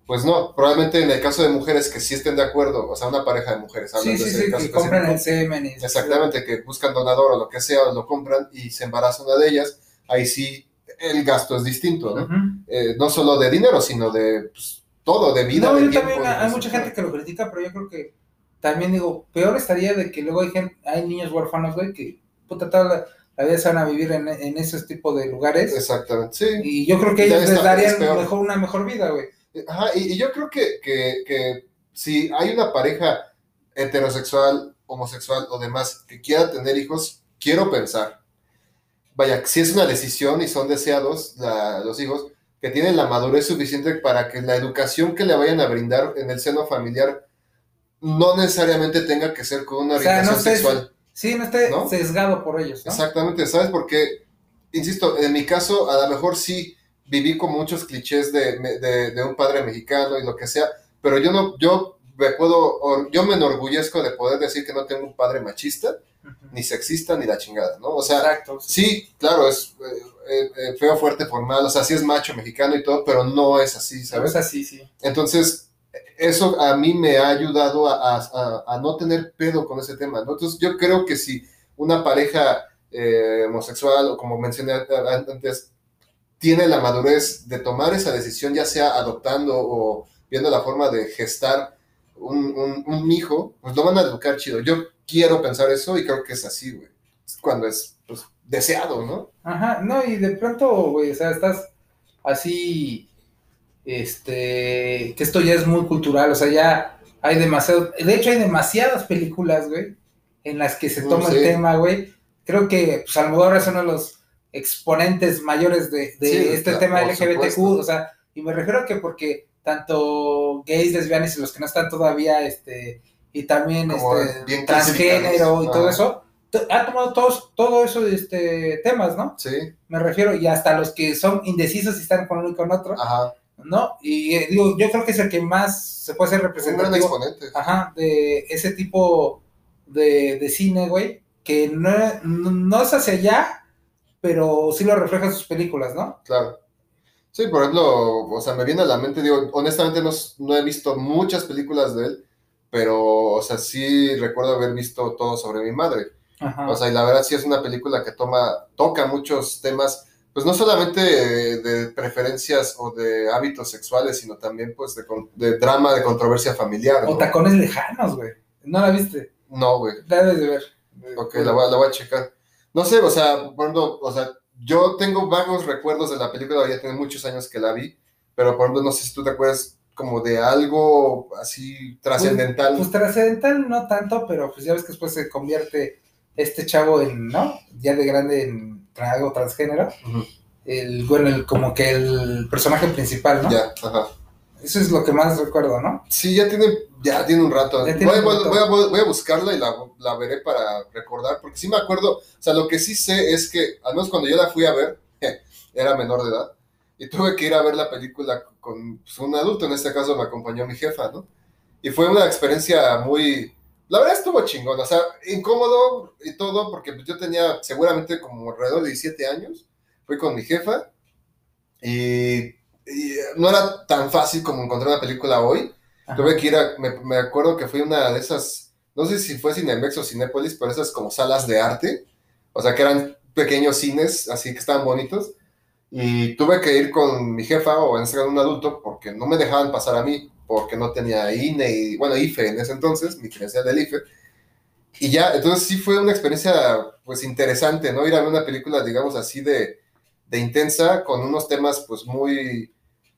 Pues no, probablemente en el caso de mujeres que sí estén de acuerdo, o sea, una pareja de mujeres, sí, hablando sí, de ese sí, caso que compran el semen. Y, Exactamente, que buscan donador o lo que sea, lo compran y se embaraza una de ellas, ahí sí el gasto es distinto, ¿no? Eh, no solo de dinero, sino de pues, todo, de vida. No, de yo tiempo, también, de hay mucha gente que lo critica, pero yo creo que también digo, peor estaría de que luego hay, gente, hay niños huérfanos, güey, que puta toda la, vida se van a vivir en, en esos tipos de lugares. Exactamente, sí. Y yo creo que ellos les darían mejor, una mejor vida, güey. Ajá, y, y yo creo que, que, que si hay una pareja heterosexual, homosexual o demás que quiera tener hijos, quiero pensar, vaya, si es una decisión y son deseados la- los hijos, que tienen la madurez suficiente para que la educación que le vayan a brindar en el seno familiar no necesariamente tenga que ser con una O sea, orientación no sexual. Sí, no esté ¿No? sesgado por ellos, ¿no? Exactamente, ¿sabes? Porque, insisto, en mi caso, a lo mejor sí viví con muchos clichés de, de- de un padre mexicano y lo que sea, pero yo no, yo me puedo, yo me enorgullezco de poder decir que no tengo un padre machista, ni sexista, ni la chingada, ¿no? O sea, Exacto. sí, claro, es eh, eh, eh, feo, fuerte, formal, o sea, sí es macho mexicano y todo, pero no es así, ¿sabes? Es así, sí. Entonces, eso a mí me ha ayudado a, a- no tener pedo con ese tema, ¿no? Entonces, yo creo que si una pareja eh, homosexual, o como mencioné antes, tiene la madurez de tomar esa decisión, ya sea adoptando o viendo la forma de gestar un, un, un hijo, pues lo van a educar chido. Yo quiero pensar eso y creo que es así, güey. Cuando es pues, deseado, ¿no? Ajá, no, y de pronto, güey, o sea, estás así, este, que esto ya es muy cultural, o sea, ya hay demasiado, de hecho hay demasiadas películas, güey, en las que se Mm, toma sí. el tema, güey. Creo que pues, Almodóvar es uno de los exponentes mayores de, de Sí, este claro, tema LGBTQ, o sea, y me refiero a que porque tanto gays, lesbianas y los que no están todavía, este, y también Como este, transgénero y todo eso, ha tomado todos, todo eso de este, temas, ¿no? Sí, me refiero, y hasta los que son indecisos y están con uno y con otro, ajá. ¿No? Y eh, digo, yo creo que es el que más se puede hacer Es un gran representativo, exponente. ajá, de ese tipo de, de cine, güey, que no, no, no es hacia allá, pero sí lo refleja en sus películas, ¿no? Claro. Sí, por ejemplo, o sea, me viene a la mente, digo, honestamente no, no he visto muchas películas de él, pero, o sea, sí recuerdo haber visto todo sobre mi madre. Ajá. O sea, y la verdad sí es una película que toma, toca muchos temas, pues no solamente de, de preferencias o de hábitos sexuales, sino también pues de, de drama, de controversia familiar. o ¿no? Tacones Lejanos, güey. ¿No la viste? No, güey. Debes de ver. Ok, la voy, a- la voy a checar. No sé, o sea, por ejemplo, o sea, yo tengo vagos recuerdos de la película, ya tiene muchos años que la vi, pero por ejemplo, no sé si tú te acuerdas como de algo así trascendental. Pues trascendental no tanto, pero pues ya ves que después se convierte este chavo en, ¿no? Ya de grande en algo transgénero. El, bueno, el, como que el personaje principal, ¿no? Ya, ajá. Eso es lo que más recuerdo, ¿no? Sí, ya tiene, ya tiene un rato. Voy, un voy- rato. voy a, voy a buscarla y la, la veré para recordar, porque sí me acuerdo, o sea, lo que sí sé es que, al menos cuando yo la fui a ver, era menor de edad, y tuve que ir a ver la película con pues, un adulto, en este caso me acompañó mi jefa, ¿no? Y fue una experiencia muy, la verdad estuvo chingón, o sea, incómodo y todo, porque pues, yo tenía seguramente como alrededor de 17 años, fui con mi jefa, y, y no era tan fácil como encontrar una película hoy, Ajá. Tuve que ir a, me, me acuerdo que fui una de esas, no sé si fue Cinemex o Cinépolis, pero esas como salas de arte, o sea que eran pequeños cines, así que estaban bonitos, y tuve que ir con mi jefa o en este un adulto porque no me dejaban pasar a mí, porque no tenía INE y, bueno, IFE en ese entonces, mi credencial del IFE, y ya, entonces sí fue una experiencia pues interesante, ¿no? Ir a ver una película, digamos así, de, de intensa, con unos temas pues muy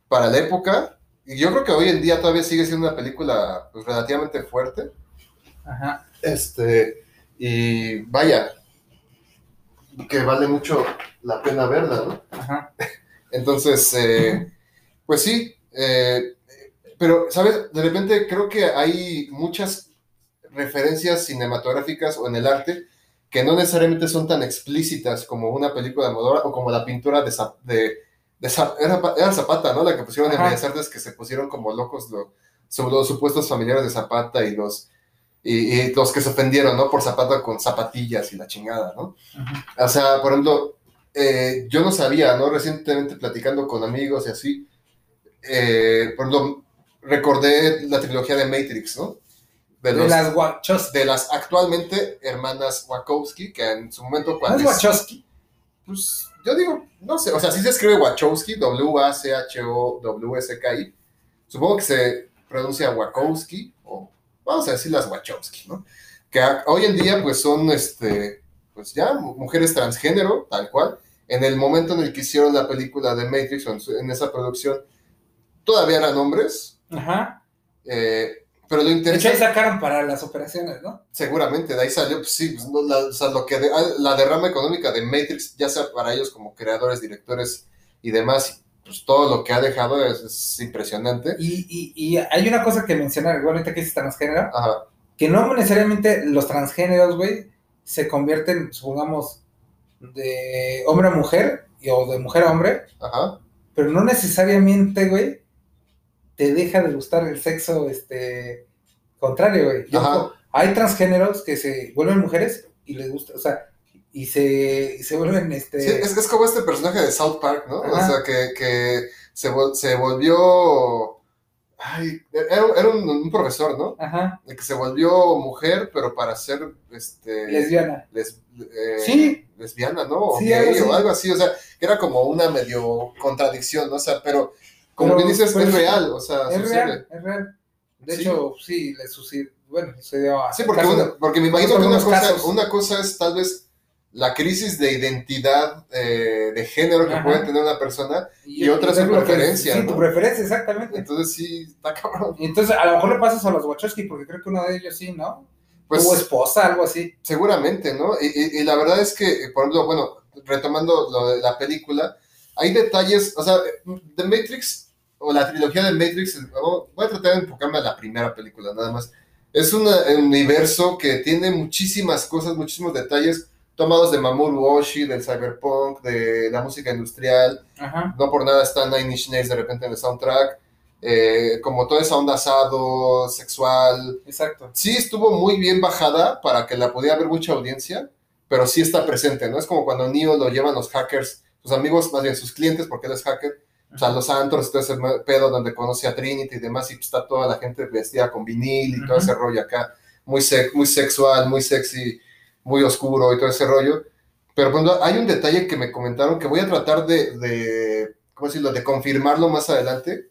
para la época, y yo creo que hoy en día todavía sigue siendo una película pues, relativamente fuerte. Ajá. Este, y vaya, que vale mucho la pena verla, ¿no? Ajá. Entonces, eh, pues sí, eh, pero, ¿sabes? De repente creo que hay muchas referencias cinematográficas o en el arte que no necesariamente son tan explícitas como una película de Almodóvar o como la pintura de, de, de era, era Zapata, ¿no? La que pusieron en Ajá. Bellas Artes que se pusieron como locos lo- sobre los supuestos familiares de Zapata y los, y, y los que se ofendieron, ¿no? Por Zapata con zapatillas y la chingada, ¿no? Ajá. O sea, por ejemplo, eh, yo no sabía, ¿no? Recientemente platicando con amigos y así, eh, por ejemplo, recordé la trilogía de Matrix, ¿no? De, De los- las Wachowski. de las actualmente hermanas Wachowski, que en su momento ¿No cuando... es Wachowski? Pues yo digo, no sé, o sea, sí se escribe Wachowski, W-A-C-H-O-W-S-K-I. Supongo que se pronuncia Wachowski, o vamos a decir las Wachowski, ¿no? Que hoy en día, pues son, este, pues ya, mu- mujeres transgénero, tal cual. En el momento en el que hicieron la película de Matrix, en esa producción, todavía eran hombres, Ajá. eh, pero lo De hecho, ahí interesante, sacaron para las operaciones, ¿no? seguramente, de ahí salió, pues sí, pues, no, la, o sea, lo que de- ah, la derrama económica de Matrix, ya sea para ellos como creadores, directores y demás, pues todo lo que ha dejado es, es impresionante. Y, y, y hay una cosa que mencionar, igualmente que es transgénero, Ajá, que no necesariamente los transgéneros, güey, se convierten, supongamos, de hombre a mujer o de mujer a hombre, ajá. pero no necesariamente, güey, te deja de gustar el sexo, este, contrario, güey. Yo- hay transgéneros que se vuelven mujeres y les gusta, o sea, y se, y se vuelven, este... Sí, es, es como este personaje de South Park, ¿no? O sea, que, que se, vol- se volvió... Ay, era, era un, un profesor, ¿no? Ajá, De que se volvió mujer, pero para ser, este... lesbiana. les- eh, Sí. lesbiana, ¿no? O Sí, gay algo o algo así, o sea, que era como una medio contradicción, ¿no? O sea, pero como bien dices, es real, o sea, Es sucede. real, es real. De Sí. hecho, sí, le sucedió, bueno, sucedió a... Sí, porque, una- porque me imagino que una cosa, una cosa es tal vez la crisis de identidad eh, de género que Ajá. puede tener una persona, y otra es su que- preferencia, Sí, ¿no? tu preferencia, exactamente. entonces sí, está cabrón. Y entonces, a lo mejor le pasas a los Wachowski, porque creo que uno de ellos sí, ¿no? Pues Tuvo esposa, algo así. seguramente, ¿no? Y, y- y la verdad es que, por ejemplo, bueno, retomando lo de la película, hay detalles, o sea, The Matrix, o la trilogía de Matrix, voy a tratar de enfocarme a la primera película, nada más. Es un universo que tiene muchísimas cosas, muchísimos detalles tomados de Mamoru Oshii, del cyberpunk, de la música industrial, Ajá. no por nada está Nine Inch Nails de repente en el soundtrack, eh, como toda esa onda asado, sexual, Exacto. sí estuvo muy bien bajada para que la pudiera ver mucha audiencia, pero sí está presente, ¿no? Es como cuando Neo lo llevan los hackers, sus amigos, más bien sus clientes, porque él es hacker, o sea, los antros, todo ese pedo donde conoce a Trinity y demás, y pues está toda la gente vestida con vinil y todo ese rollo acá, muy, sec- muy sexual, muy sexy, muy oscuro y todo ese rollo. Pero bueno, hay un detalle que me comentaron que voy a tratar de, de ¿cómo decirlo?, de confirmarlo más adelante.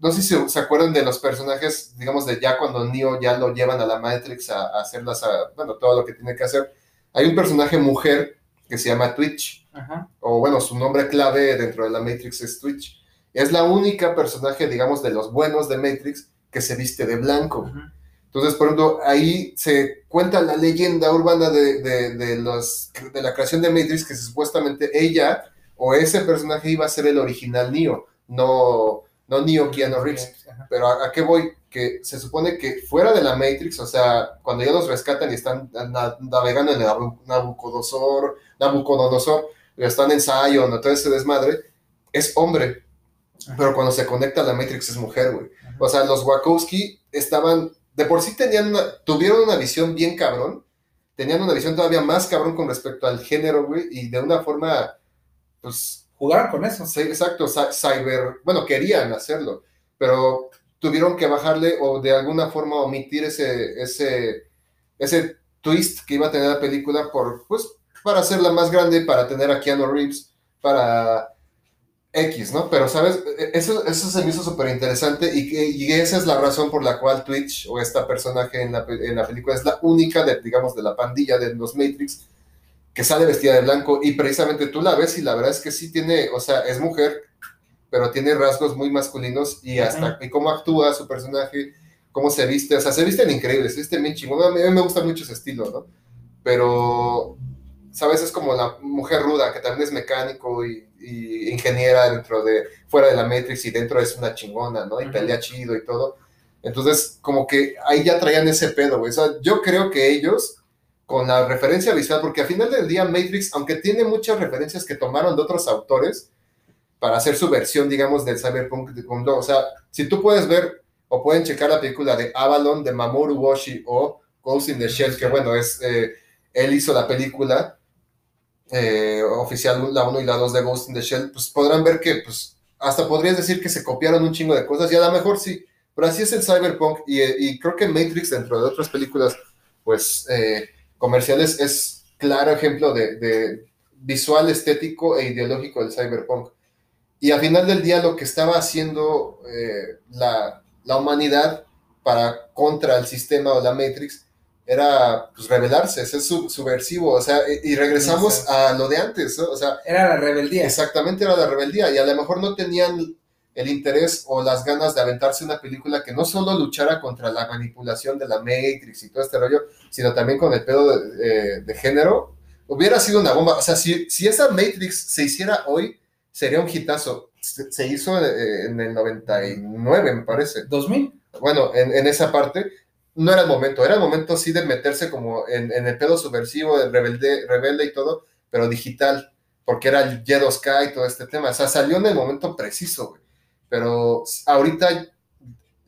No sé si se, se acuerdan de los personajes, digamos, de ya cuando Neo ya lo llevan a la Matrix a, a hacer las, a- bueno, todo lo que tiene que hacer. Hay un personaje mujer que se llama Twitch, Ajá. o bueno, su nombre clave dentro de la Matrix es Twitch. Es la única personaje, digamos, de los buenos de Matrix que se viste de blanco. Ajá. Entonces, por ejemplo, ahí se cuenta la leyenda urbana de, de, de los, de la creación de Matrix, que supuestamente ella o ese personaje iba a ser el original Neo, no, no Neo Keanu Reeves. Ajá. Pero ¿a, a qué voy? Que se supone que fuera de la Matrix, o sea, cuando ya los rescatan y están na- navegando en el Nabu- Nabucodonosor, Nabucodonosor, están en Zion, o todo ese desmadre, es hombre. Ajá. Pero cuando se conecta a la Matrix es mujer, güey. O sea, los Wachowski estaban, de por sí tenían una, tuvieron una visión bien cabrón, tenían una visión todavía más cabrón con respecto al género, güey, y de una forma, pues, Jugaron con eso. sí, exacto, cy- cyber, bueno, querían hacerlo, pero tuvieron que bajarle o de alguna forma omitir ese, ese, ese twist que iba a tener la película por, pues, para hacerla más grande, para tener a Keanu Reeves, para X, ¿no? Pero, ¿sabes? Eso, eso se me hizo súper interesante y, que- y esa es la razón por la cual Twitch o esta personaje en la, en la película es la única, de, digamos, de la pandilla de los Matrix que sale vestida de blanco y precisamente tú la ves y la verdad es que sí tiene, o sea, es mujer, pero tiene rasgos muy masculinos y hasta y cómo actúa su personaje, cómo se viste, o sea, se visten increíbles, se visten bien chingón. A mí, a mí me gusta mucho ese estilo, ¿no? Pero, ¿sabes? Es como la mujer ruda, que también es mecánico y, y ingeniera dentro de, fuera de la Matrix y dentro es una chingona, ¿no? Y Ujú. pelea chido y todo. Entonces, como que ahí ya traían ese pedo, güey. O sea, yo creo que ellos, con la referencia visual, porque al final del día Matrix, aunque tiene muchas referencias que tomaron de otros autores para hacer su versión, digamos, del cyberpunk, o sea, si tú puedes ver o pueden checar la película de Avalon de Mamoru Oshii o Ghost in the Shell, que bueno, es, eh, él hizo la película eh, oficial, la 1 y la 2 de Ghost in the Shell, pues podrán ver que, pues, hasta podrías decir que se copiaron un chingo de cosas, y a lo mejor sí, pero así es el cyberpunk, y, y creo que Matrix, dentro de otras películas, pues, eh, comerciales, es claro ejemplo de, de visual, estético e ideológico del cyberpunk. Y al final del día lo que estaba haciendo eh, la, la humanidad para contra el sistema o la Matrix era pues rebelarse, ser su- subversivo, o sea, y, y regresamos a lo de antes, ¿no? o sea, Era la rebeldía. exactamente era la rebeldía y a lo mejor no tenían el interés o las ganas de aventarse una película que no solo luchara contra la manipulación de la Matrix y todo este rollo, sino también con el pedo de, eh, de género, hubiera sido una bomba. O sea, si, si esa Matrix se hiciera hoy, sería un hitazo. se, se hizo eh, en el 99, me parece. 2000. Bueno, en, en esa parte no era el momento, era el momento sí de meterse como en, en el pedo subversivo, de rebelde, rebelde y todo, pero digital, porque era el Jet of Sky y todo este tema. O sea, salió en el momento preciso, güey. Pero ahorita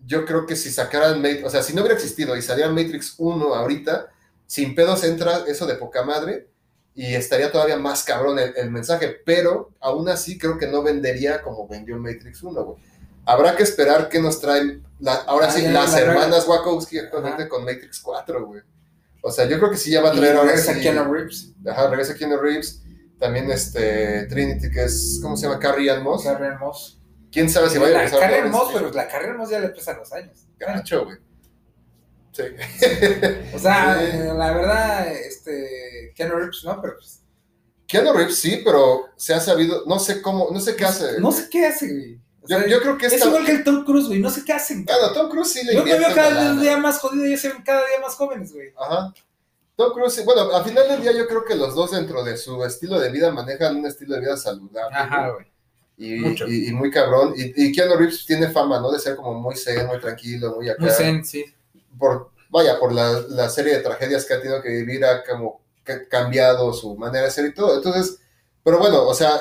yo creo que si sacaran, o sea, si no hubiera existido y saliera Matrix 1 ahorita, sin pedos entra eso de poca madre y estaría todavía más cabrón el, mensaje, pero aún así creo que no vendería como vendió Matrix 1, güey. Habrá que esperar que nos traen, la- ahora Ah, sí, ya, las la hermanas Wachowski actualmente Ajá. con Matrix 4, güey. O sea, yo creo que sí ya va a traer ahora regresa sí- Keanu Reeves. Ajá, regresa Keanu Reeves. También este Trinity, que es, ¿cómo se llama? Carrie Ann Moss. Carrie Moss. ¿Quién sabe si va a la regresar? Carrie Lawrence Moss, pero la Carrie Moss ya le pesan los años. Gacho, güey. Sí. O sea, Sí. la verdad, este, Keanu Reeves, ¿no? Pero pues, Keanu Reeves sí, pero se ha sabido, no sé cómo, no sé qué hace. no sé qué hace, güey. O Yo, sea, yo creo que es igual que el Tom Cruise, güey. No sé qué hacen. Bueno, cabrón. Tom Cruise sí le Yo me veo cada lana. día más jodido y ellos se ven cada día más jóvenes, güey. Ajá. Tom Cruise, bueno, al final del día yo creo que los dos dentro de su estilo de vida manejan un estilo de vida saludable. Ajá, güey. Y, Mucho. y- y muy cabrón. Y, y Keanu Reeves tiene fama, ¿no? De ser como muy zen, muy tranquilo, muy acá. Muy zen, sí. por, vaya, por la, la serie de tragedias que ha tenido que vivir, ha como ca- cambiado su manera de ser y todo. Entonces, pero bueno, o sea,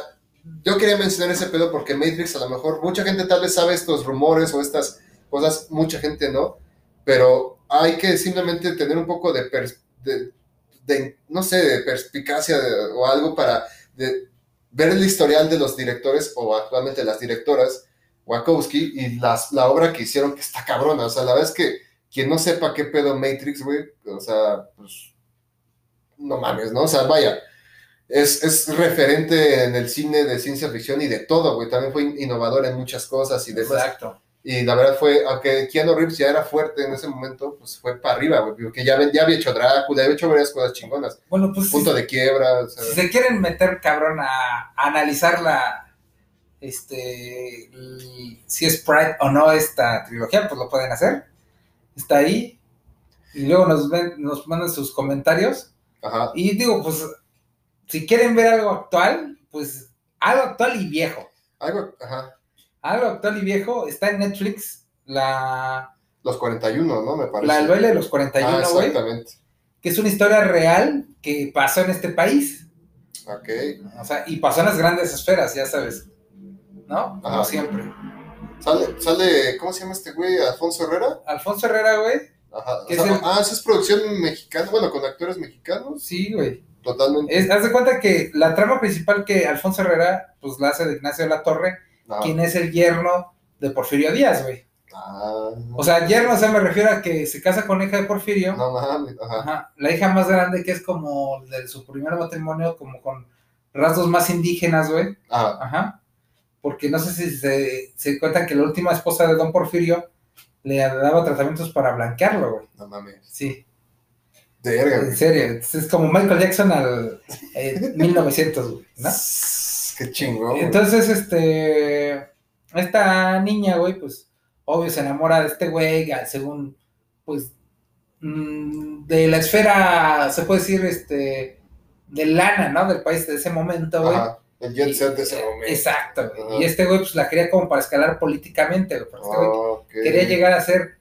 yo quería mencionar ese pedo porque Matrix a lo mejor mucha gente tal vez sabe estos rumores o estas cosas, mucha gente no, pero hay que simplemente tener un poco de, de, de, no sé, de perspicacia de- o algo para ver el historial de los directores o actualmente las directoras Wachowski y las, la obra que hicieron que está cabrona, o sea, la verdad es que quien no sepa qué pedo Matrix, güey, o sea, pues, no mames, ¿no? O sea, vaya, es, es referente en el cine de ciencia ficción y de todo, güey, también fue innovador en muchas cosas y demás. Exacto. Y la verdad fue, aunque Keanu Reeves ya era fuerte en ese momento, pues fue para arriba, güey, porque ya, ya había hecho Drácula, había hecho varias cosas chingonas. Bueno, pues Punto si, de quiebra, o sea, si se quieren meter, cabrón, a, a analizar la, este, el- si es Pride o no esta trilogía, pues lo pueden hacer. Está ahí. Y luego nos ven, nos mandan sus comentarios. ajá, Y digo, pues, si quieren ver algo actual, pues algo actual y viejo. algo, ajá, Algo actual y viejo está en Netflix, la, los 41, ¿no? Me parece. la El baile de los 41, ah, güey, exactamente. que es una historia real que pasó en este país. Ok. O sea, y pasó en las grandes esferas, ya sabes. ¿No? Como Ajá. siempre. Sale, sale, ¿cómo se llama este güey? Alfonso Herrera. Alfonso Herrera, güey. Ajá. ¿Qué O sea, es el- Ah, esa es producción mexicana, bueno, con actores mexicanos, Sí, güey. Totalmente. Es- haz de cuenta que la trama principal que Alfonso Herrera, pues la hace de Ignacio de la Torre, Ah, quien es el yerno de Porfirio Díaz, güey. ah, O sea, yerno, o sea, me refiero a que se casa con la hija de Porfirio. no mames, ajá. Ajá. La hija más grande, que es como de su primer matrimonio, como con rasgos más indígenas, güey. Ajá. Ajá. Porque no sé si se, se cuentan que la última esposa de Don Porfirio le daba tratamientos para blanquearlo, güey. No mames. Sí, Verga, en serio. Es como Michael Jackson al eh, 1900, güey, ¿no? Qué chingón. Entonces, este, esta niña, güey, pues, obvio se enamora de este güey, al- según, pues, mm, de la esfera, se puede decir, este, de lana, ¿no? Del país de ese momento, güey. Ajá. El jet set de ese momento. Exacto, güey. Y este güey, pues, la quería como para escalar políticamente, güey. porque este güey Ok. quería llegar a ser,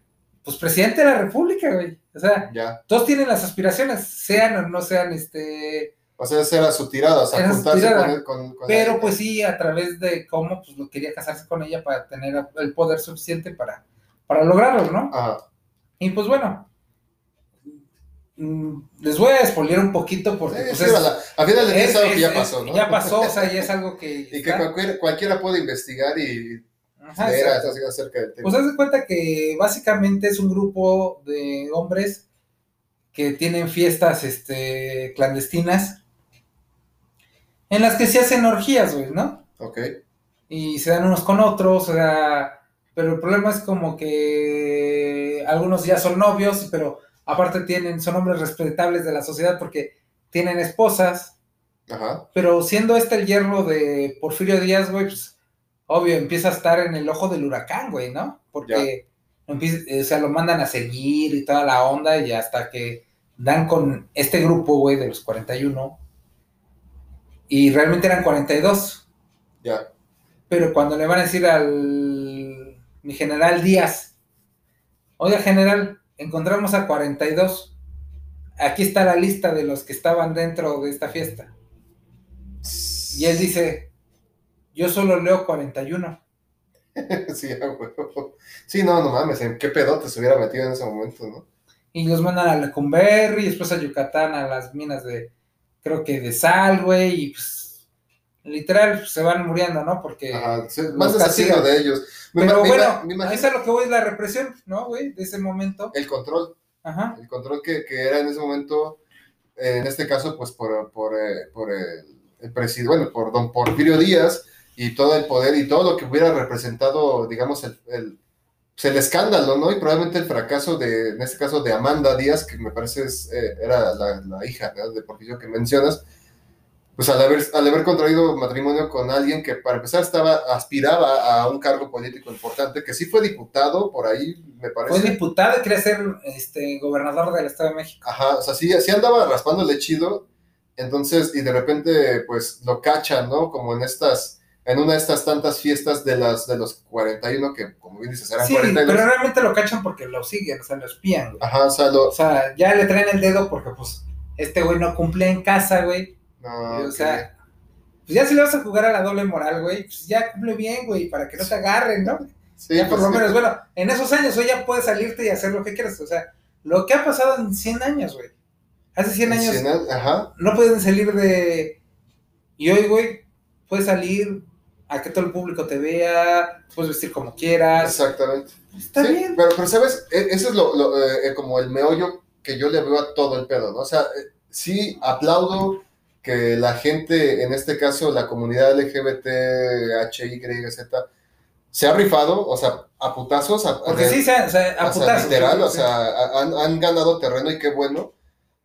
pues, presidente de la república, güey. O sea, Ya. todos tienen las aspiraciones, sean o no sean, este, O sea, esa era su tirada, o sea, juntarse tirada. con, él- con, con Pero ella. pues sí, a través de cómo pues lo quería casarse con ella para tener el poder suficiente para, para lograrlo, ¿no? Ajá. Y pues bueno, mm, les voy a spoilear un poquito porque Sí, pues, sí, es, la- al final día es, es- algo que ya pasó, ¿no? Ya pasó, o sea, ya es algo que... Y que cualquier- cualquiera puede investigar y Ajá, así acerca del tema. Pues haz de cuenta que básicamente es un grupo de hombres que tienen fiestas este, clandestinas en las que se hacen orgías, güey, ¿no? ok. y se dan unos con otros, o sea, pero el problema es como que algunos ya son novios, pero aparte tienen, son hombres respetables de la sociedad porque tienen esposas, Ajá. pero siendo este el hierro de Porfirio Díaz, güey, pues obvio, empieza a estar en el ojo del huracán, güey, ¿no? Porque empieza- eh, o sea, lo mandan a seguir y toda la onda y hasta que dan con este grupo, güey, de los 41 y realmente eran 42 Ya. pero cuando le van a decir al mi general Díaz, oiga general, encontramos a 42, aquí está la lista de los que estaban dentro de esta fiesta. Y él dice, yo solo leo 41. sí, huevo. Sí, no, no mames, ¿en qué pedote se hubiera metido en ese momento, no? Y los mandan a Lecumberri, y después a Yucatán, a las minas de, creo que de sal, güey, y pues, literal, pues, se van muriendo, ¿no? Porque Ajá, sí, más castigan. de ellos. Me Pero me bueno, me imagino eso es lo que voy, es la represión, ¿no, güey? De ese momento. el control, Ajá. el control que, que era en ese momento, eh, en este caso, pues por, por, eh, por el, el presidente, bueno, por don Porfirio Díaz y todo el poder y todo lo que hubiera representado, digamos, el, el, pues, el escándalo, ¿no? Y probablemente el fracaso de, en este caso, de Amanda Díaz, que me parece es, eh, era la, la hija ¿no? de Porfirio que mencionas, pues al haber, al haber contraído matrimonio con alguien que para empezar estaba, aspiraba a un cargo político importante, que sí fue diputado por ahí, me parece. Fue diputado y quería ser este, gobernador del Estado de México. Ajá, o sea, sí, sí andaba raspándole chido, entonces, y de repente, pues, lo cachan, ¿no? Como en estas, en una de estas tantas fiestas de las, de los 41, que como bien dices, eran Sí, 42. pero realmente lo cachan porque lo siguen, o sea, lo espían, güey. Ajá, o sea, lo... O sea, ya le traen el dedo porque, pues, este güey no cumple en casa, güey. no, o ok. sea, pues ya si le vas a jugar a la doble moral, güey, pues ya cumple bien, güey, para que no te agarren, ¿no? Sí, ya por pues, lo sí. menos, bueno, en esos años hoy ya puedes salirte y hacer lo que quieras. O sea, lo que ha pasado en 100 años, güey. Hace 100 años Cien años, Ajá, no pueden salir de... Y hoy, güey, puedes salir a que todo el público te vea, puedes vestir como quieras. exactamente. Está Sí, bien. Pero, pero, ¿sabes? E- Eso es lo, lo, eh, eh, como el meollo que yo le veo a todo el pedo, ¿no? O sea, eh, sí aplaudo que la gente, en este caso la comunidad LGBT, HYZ, se ha rifado, o sea, a putazos, a, Porque a- sí, a o sea, putazos, literal, sí, o sí. sea, han, han ganado terreno y qué bueno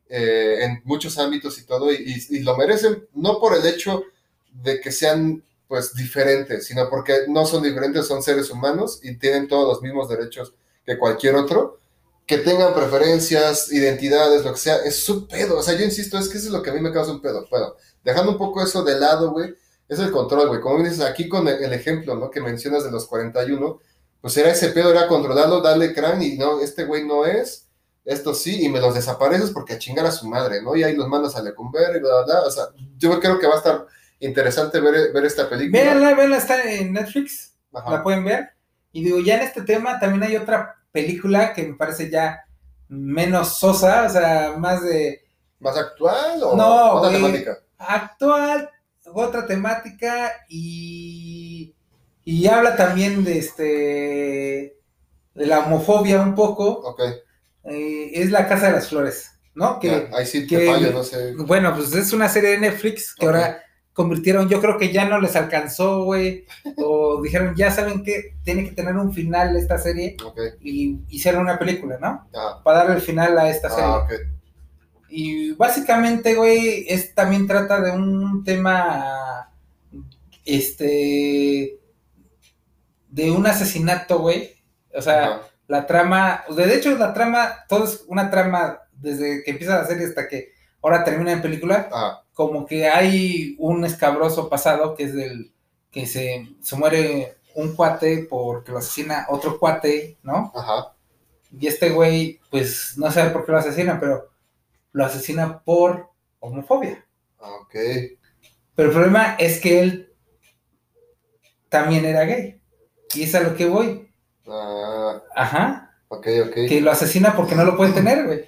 eh, en muchos ámbitos y todo, y, y- y lo merecen, no por el hecho de que sean pues diferentes, sino porque no son diferentes, son seres humanos y tienen todos los mismos derechos que cualquier otro, que tengan preferencias, identidades, lo que sea, es su pedo, o sea, yo insisto, es que eso es lo que a mí me causa un pedo, bueno, dejando un poco eso de lado, güey, es el control, güey, como dices aquí con el, ejemplo, ¿no? Que mencionas de los 41, pues era ese pedo, era controlarlo, darle crán y no, este güey no es, esto sí, y me los desapareces porque a chingar a su madre, ¿no? Y ahí los mandas a Lecumber y bla, bla, bla. O sea, yo creo que va a estar interesante ver, ver esta película. Véanla, véanla, está en Netflix, Ajá. la pueden ver. Y digo, ya en este tema también hay otra película que me parece ya menos sosa, o sea, más de ¿Más actual o No, otra güey. temática? actual, otra temática y, y habla también de este de la homofobia un poco. Ok, eh, es La Casa de las Flores, ¿no? Que, ahí sí que- te fallo, no sé. bueno, pues es una serie de Netflix que ahora convirtieron, yo creo que ya no les alcanzó, güey, o dijeron, ya saben que tiene que tener un final esta serie y hicieron una película, ¿no? ah, Para darle el final a esta serie. ah, ok. Y básicamente, güey, es también trata de un tema, este, de un asesinato, güey. O sea, la trama, de hecho la trama, todo es una trama desde que empieza la serie hasta que ahora termina en película, Ah, como que hay un escabroso pasado que es del que se, se muere un cuate porque lo asesina otro cuate, ¿no? ajá. Y este güey, pues no sabe por qué lo asesina, pero lo asesina por homofobia. ah, Ok. Pero el problema es que él también era gay. Y es a lo que voy. Ah, Ajá. ok, ok. Que lo asesina porque no lo puede tener, güey.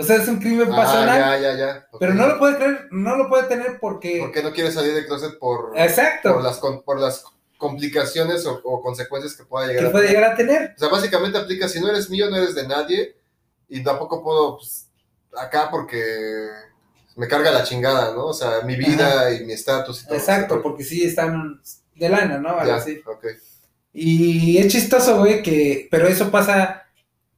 O sea, es un crimen Ah, pasional. ya, ya, ya. Pero no lo puede creer, no lo puede tener porque. ¿Por qué no quiere salir del closet por, Exacto. por, las, por las complicaciones o, o consecuencias que pueda llegar Que a puede tener? llegar a tener. O sea, básicamente aplica, si no eres mío, no eres de nadie, y tampoco puedo, pues, acá porque me carga la chingada, ¿no? O sea, mi vida y mi estatus y todo. Exacto, porque sí están de lana, ¿no? Algo ya, así. ok. Y es chistoso, güey, que. Pero eso pasa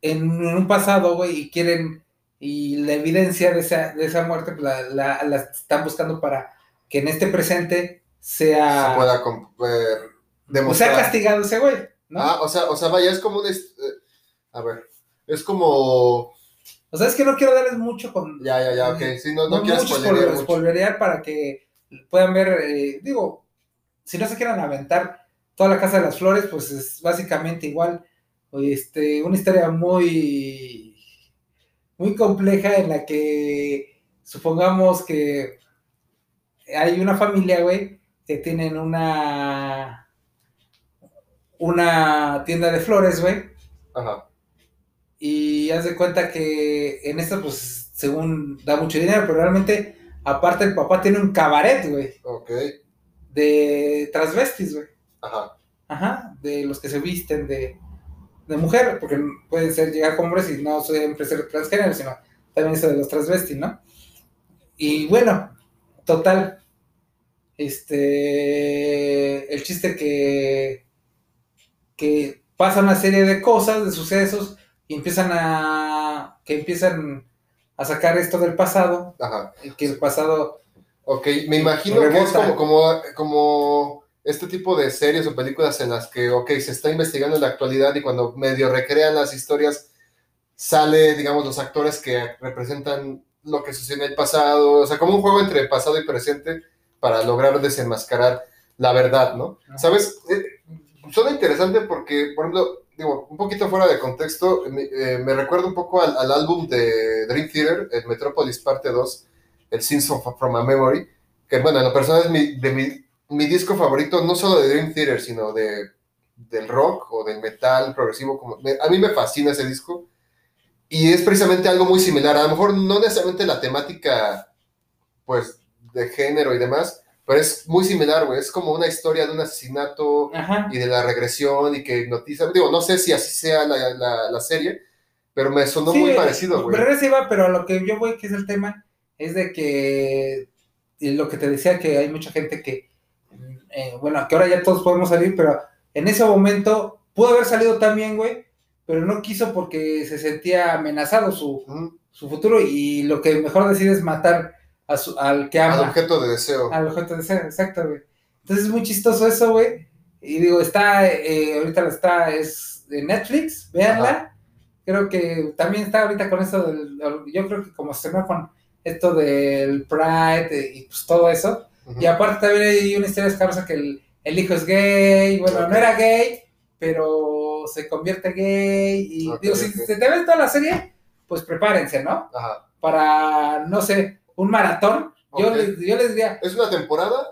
en un pasado, güey, y quieren. Y la evidencia de esa, de esa muerte, pues la, la- la están buscando para que en este presente sea. Se pueda eh, pues sea demostrar. castigado ese güey, ¿no? Ah, o sea, o sea, vaya, es como un... eh, a ver, es como... O sea, es que no quiero darles mucho con. Ya, ya, ya, ok. Sí, no, no, quiero mucho spoilerear mucho. para que puedan ver, eh, digo, si no se quieren aventar toda la Casa de las Flores, pues es básicamente igual, este, una historia muy, muy compleja en la que supongamos que hay una familia, güey, que tienen una, una tienda de flores, güey, Ajá. y haz de cuenta que en esto, pues, según da mucho dinero, pero realmente, aparte el papá tiene un cabaret, güey, Ok. de transvestis, güey. Ajá. Ajá, de los que se visten de, de mujer, porque pueden ser llegar hombres y no siempre ser transgénero, sino también eso de los transvestis, ¿no? Y bueno, total, este, el chiste que, que pasa una serie de cosas, de sucesos, y empiezan a, que empiezan a sacar esto del pasado, Ajá. y que el pasado, Ok, me imagino que es Rebota. como, como, como este tipo de series o películas en las que, ok, se está investigando en la actualidad y cuando medio recrean las historias, sale, digamos, los actores que representan lo que sucedió en el pasado, o sea, como un juego entre pasado y presente para lograr desenmascarar la verdad, ¿no? Ajá. ¿Sabes? Eh, suena interesante porque, por ejemplo, digo, un poquito fuera de contexto, me, eh, me recuerda un poco al, al álbum de Dream Theater, el Metropolis Parte 2, el of- from a Memory, que bueno, en lo personal es mi, de mi, mi disco favorito, no solo de Dream Theater, sino de, del rock o del metal progresivo. Como, me- a mí me fascina ese disco. Y es precisamente algo muy similar. A lo mejor no necesariamente la temática, pues, de género y demás, pero es muy similar, güey. Es como una historia de un asesinato ajá, y de la regresión y que hipnotiza. Digo, no sé si así sea la, la, la serie, pero me sonó Sí, muy parecido, güey. Regresiva, pero lo que yo voy, que es el tema, es de que lo que te decía, que hay mucha gente que, eh, bueno, que ahora ya todos podemos salir, pero en ese momento pudo haber salido también, güey, pero no quiso porque se sentía amenazado su, su futuro y lo que mejor decide es matar a su- al que ama. Al objeto de deseo. Al objeto de ser, exacto, güey. Entonces es muy chistoso eso, güey. Y digo, está, eh, ahorita está, es de Netflix, véanla. Creo que también está ahorita con eso del, yo creo que como se me con esto del Pride eh, y pues todo eso. Y aparte también hay una historia escabrosa que el, el hijo es gay, bueno, no era gay, pero se convierte gay. Y digo, si se te ven toda la serie, pues prepárense, ¿no? Ajá. Para, no sé, un maratón. Yo, les, yo les diría, ¿Es una temporada?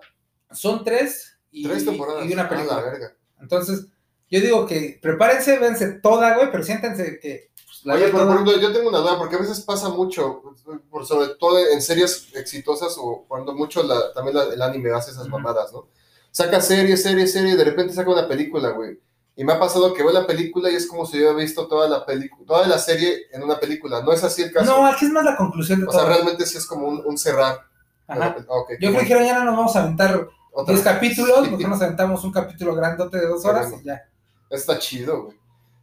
son tres y, Tres temporadas. y una Ah, película. la verga. Entonces, yo digo que prepárense, véanse toda, güey, pero siéntense que la Oye, pero por ejemplo, yo tengo una duda, porque a veces pasa mucho, por sobre todo en series exitosas o cuando mucho la- también la- el anime hace esas mamadas, ¿no? Saca serie, serie, serie, y de repente saca una película, güey. Y me ha pasado que veo la película y es como si yo hubiera visto toda la película, toda la serie en una película. No es así el caso. No, aquí es más la conclusión de o sea, realmente sí es como un, un cerrar. Ajá. Ah, ok, Yo creo que no nos vamos a aventar Otra 10 vez. capítulos, Sí. nos aventamos un capítulo grandote de dos horas bueno. y ya. Está chido, güey.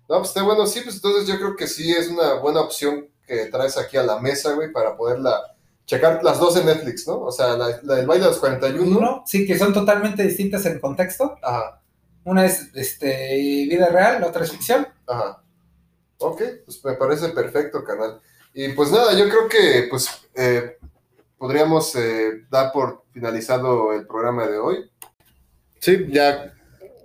No, pues está bueno, sí, pues entonces yo creo que sí es una buena opción que traes aquí a la mesa, güey, para poderla checar las dos en Netflix, ¿no? O sea, la, la del baile de los 41. Uno, sí, que son totalmente distintas en contexto. Ajá, Una es este, vida real, la otra es ficción. ajá. Ok, pues me parece perfecto, canal. Y pues nada, yo creo que pues eh, podríamos eh, dar por finalizado el programa de hoy. Sí, ya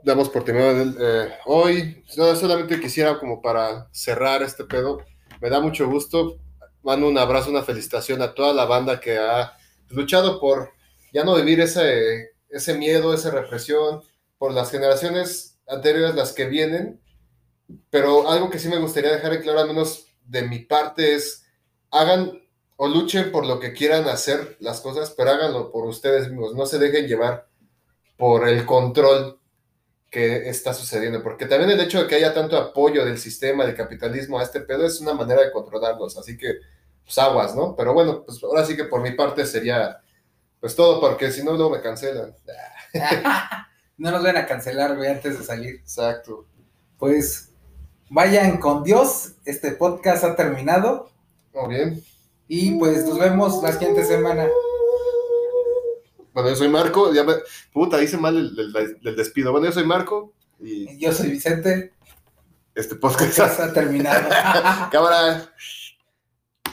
damos por terminado eh, hoy. Solamente quisiera como para cerrar este pedo, me da mucho gusto. Mando un abrazo, una felicitación a toda la banda que ha luchado por ya no vivir ese, ese miedo, esa represión, por las generaciones anteriores, las que vienen. Pero algo que sí me gustaría dejar en claro, al menos de mi parte, es hagan o luchen por lo que quieran hacer las cosas, pero háganlo por ustedes mismos. No se dejen llevar por el control que está sucediendo, porque también el hecho de que haya tanto apoyo del sistema, del capitalismo a este pedo es una manera de controlarlos, así que pues aguas, ¿no? Pero bueno, pues ahora sí que por mi parte sería pues todo, porque si no luego me cancelan. no nos vayan a cancelar, güey, antes de salir. Exacto. Pues vayan con Dios, este podcast ha terminado Muy bien. y pues nos vemos la siguiente semana. Bueno, yo soy Marco, ya me... Puta, hice mal el, el- el despido. Bueno, yo soy Marco y Yo soy Vicente, este podcast... podcast ha terminado. Cámara.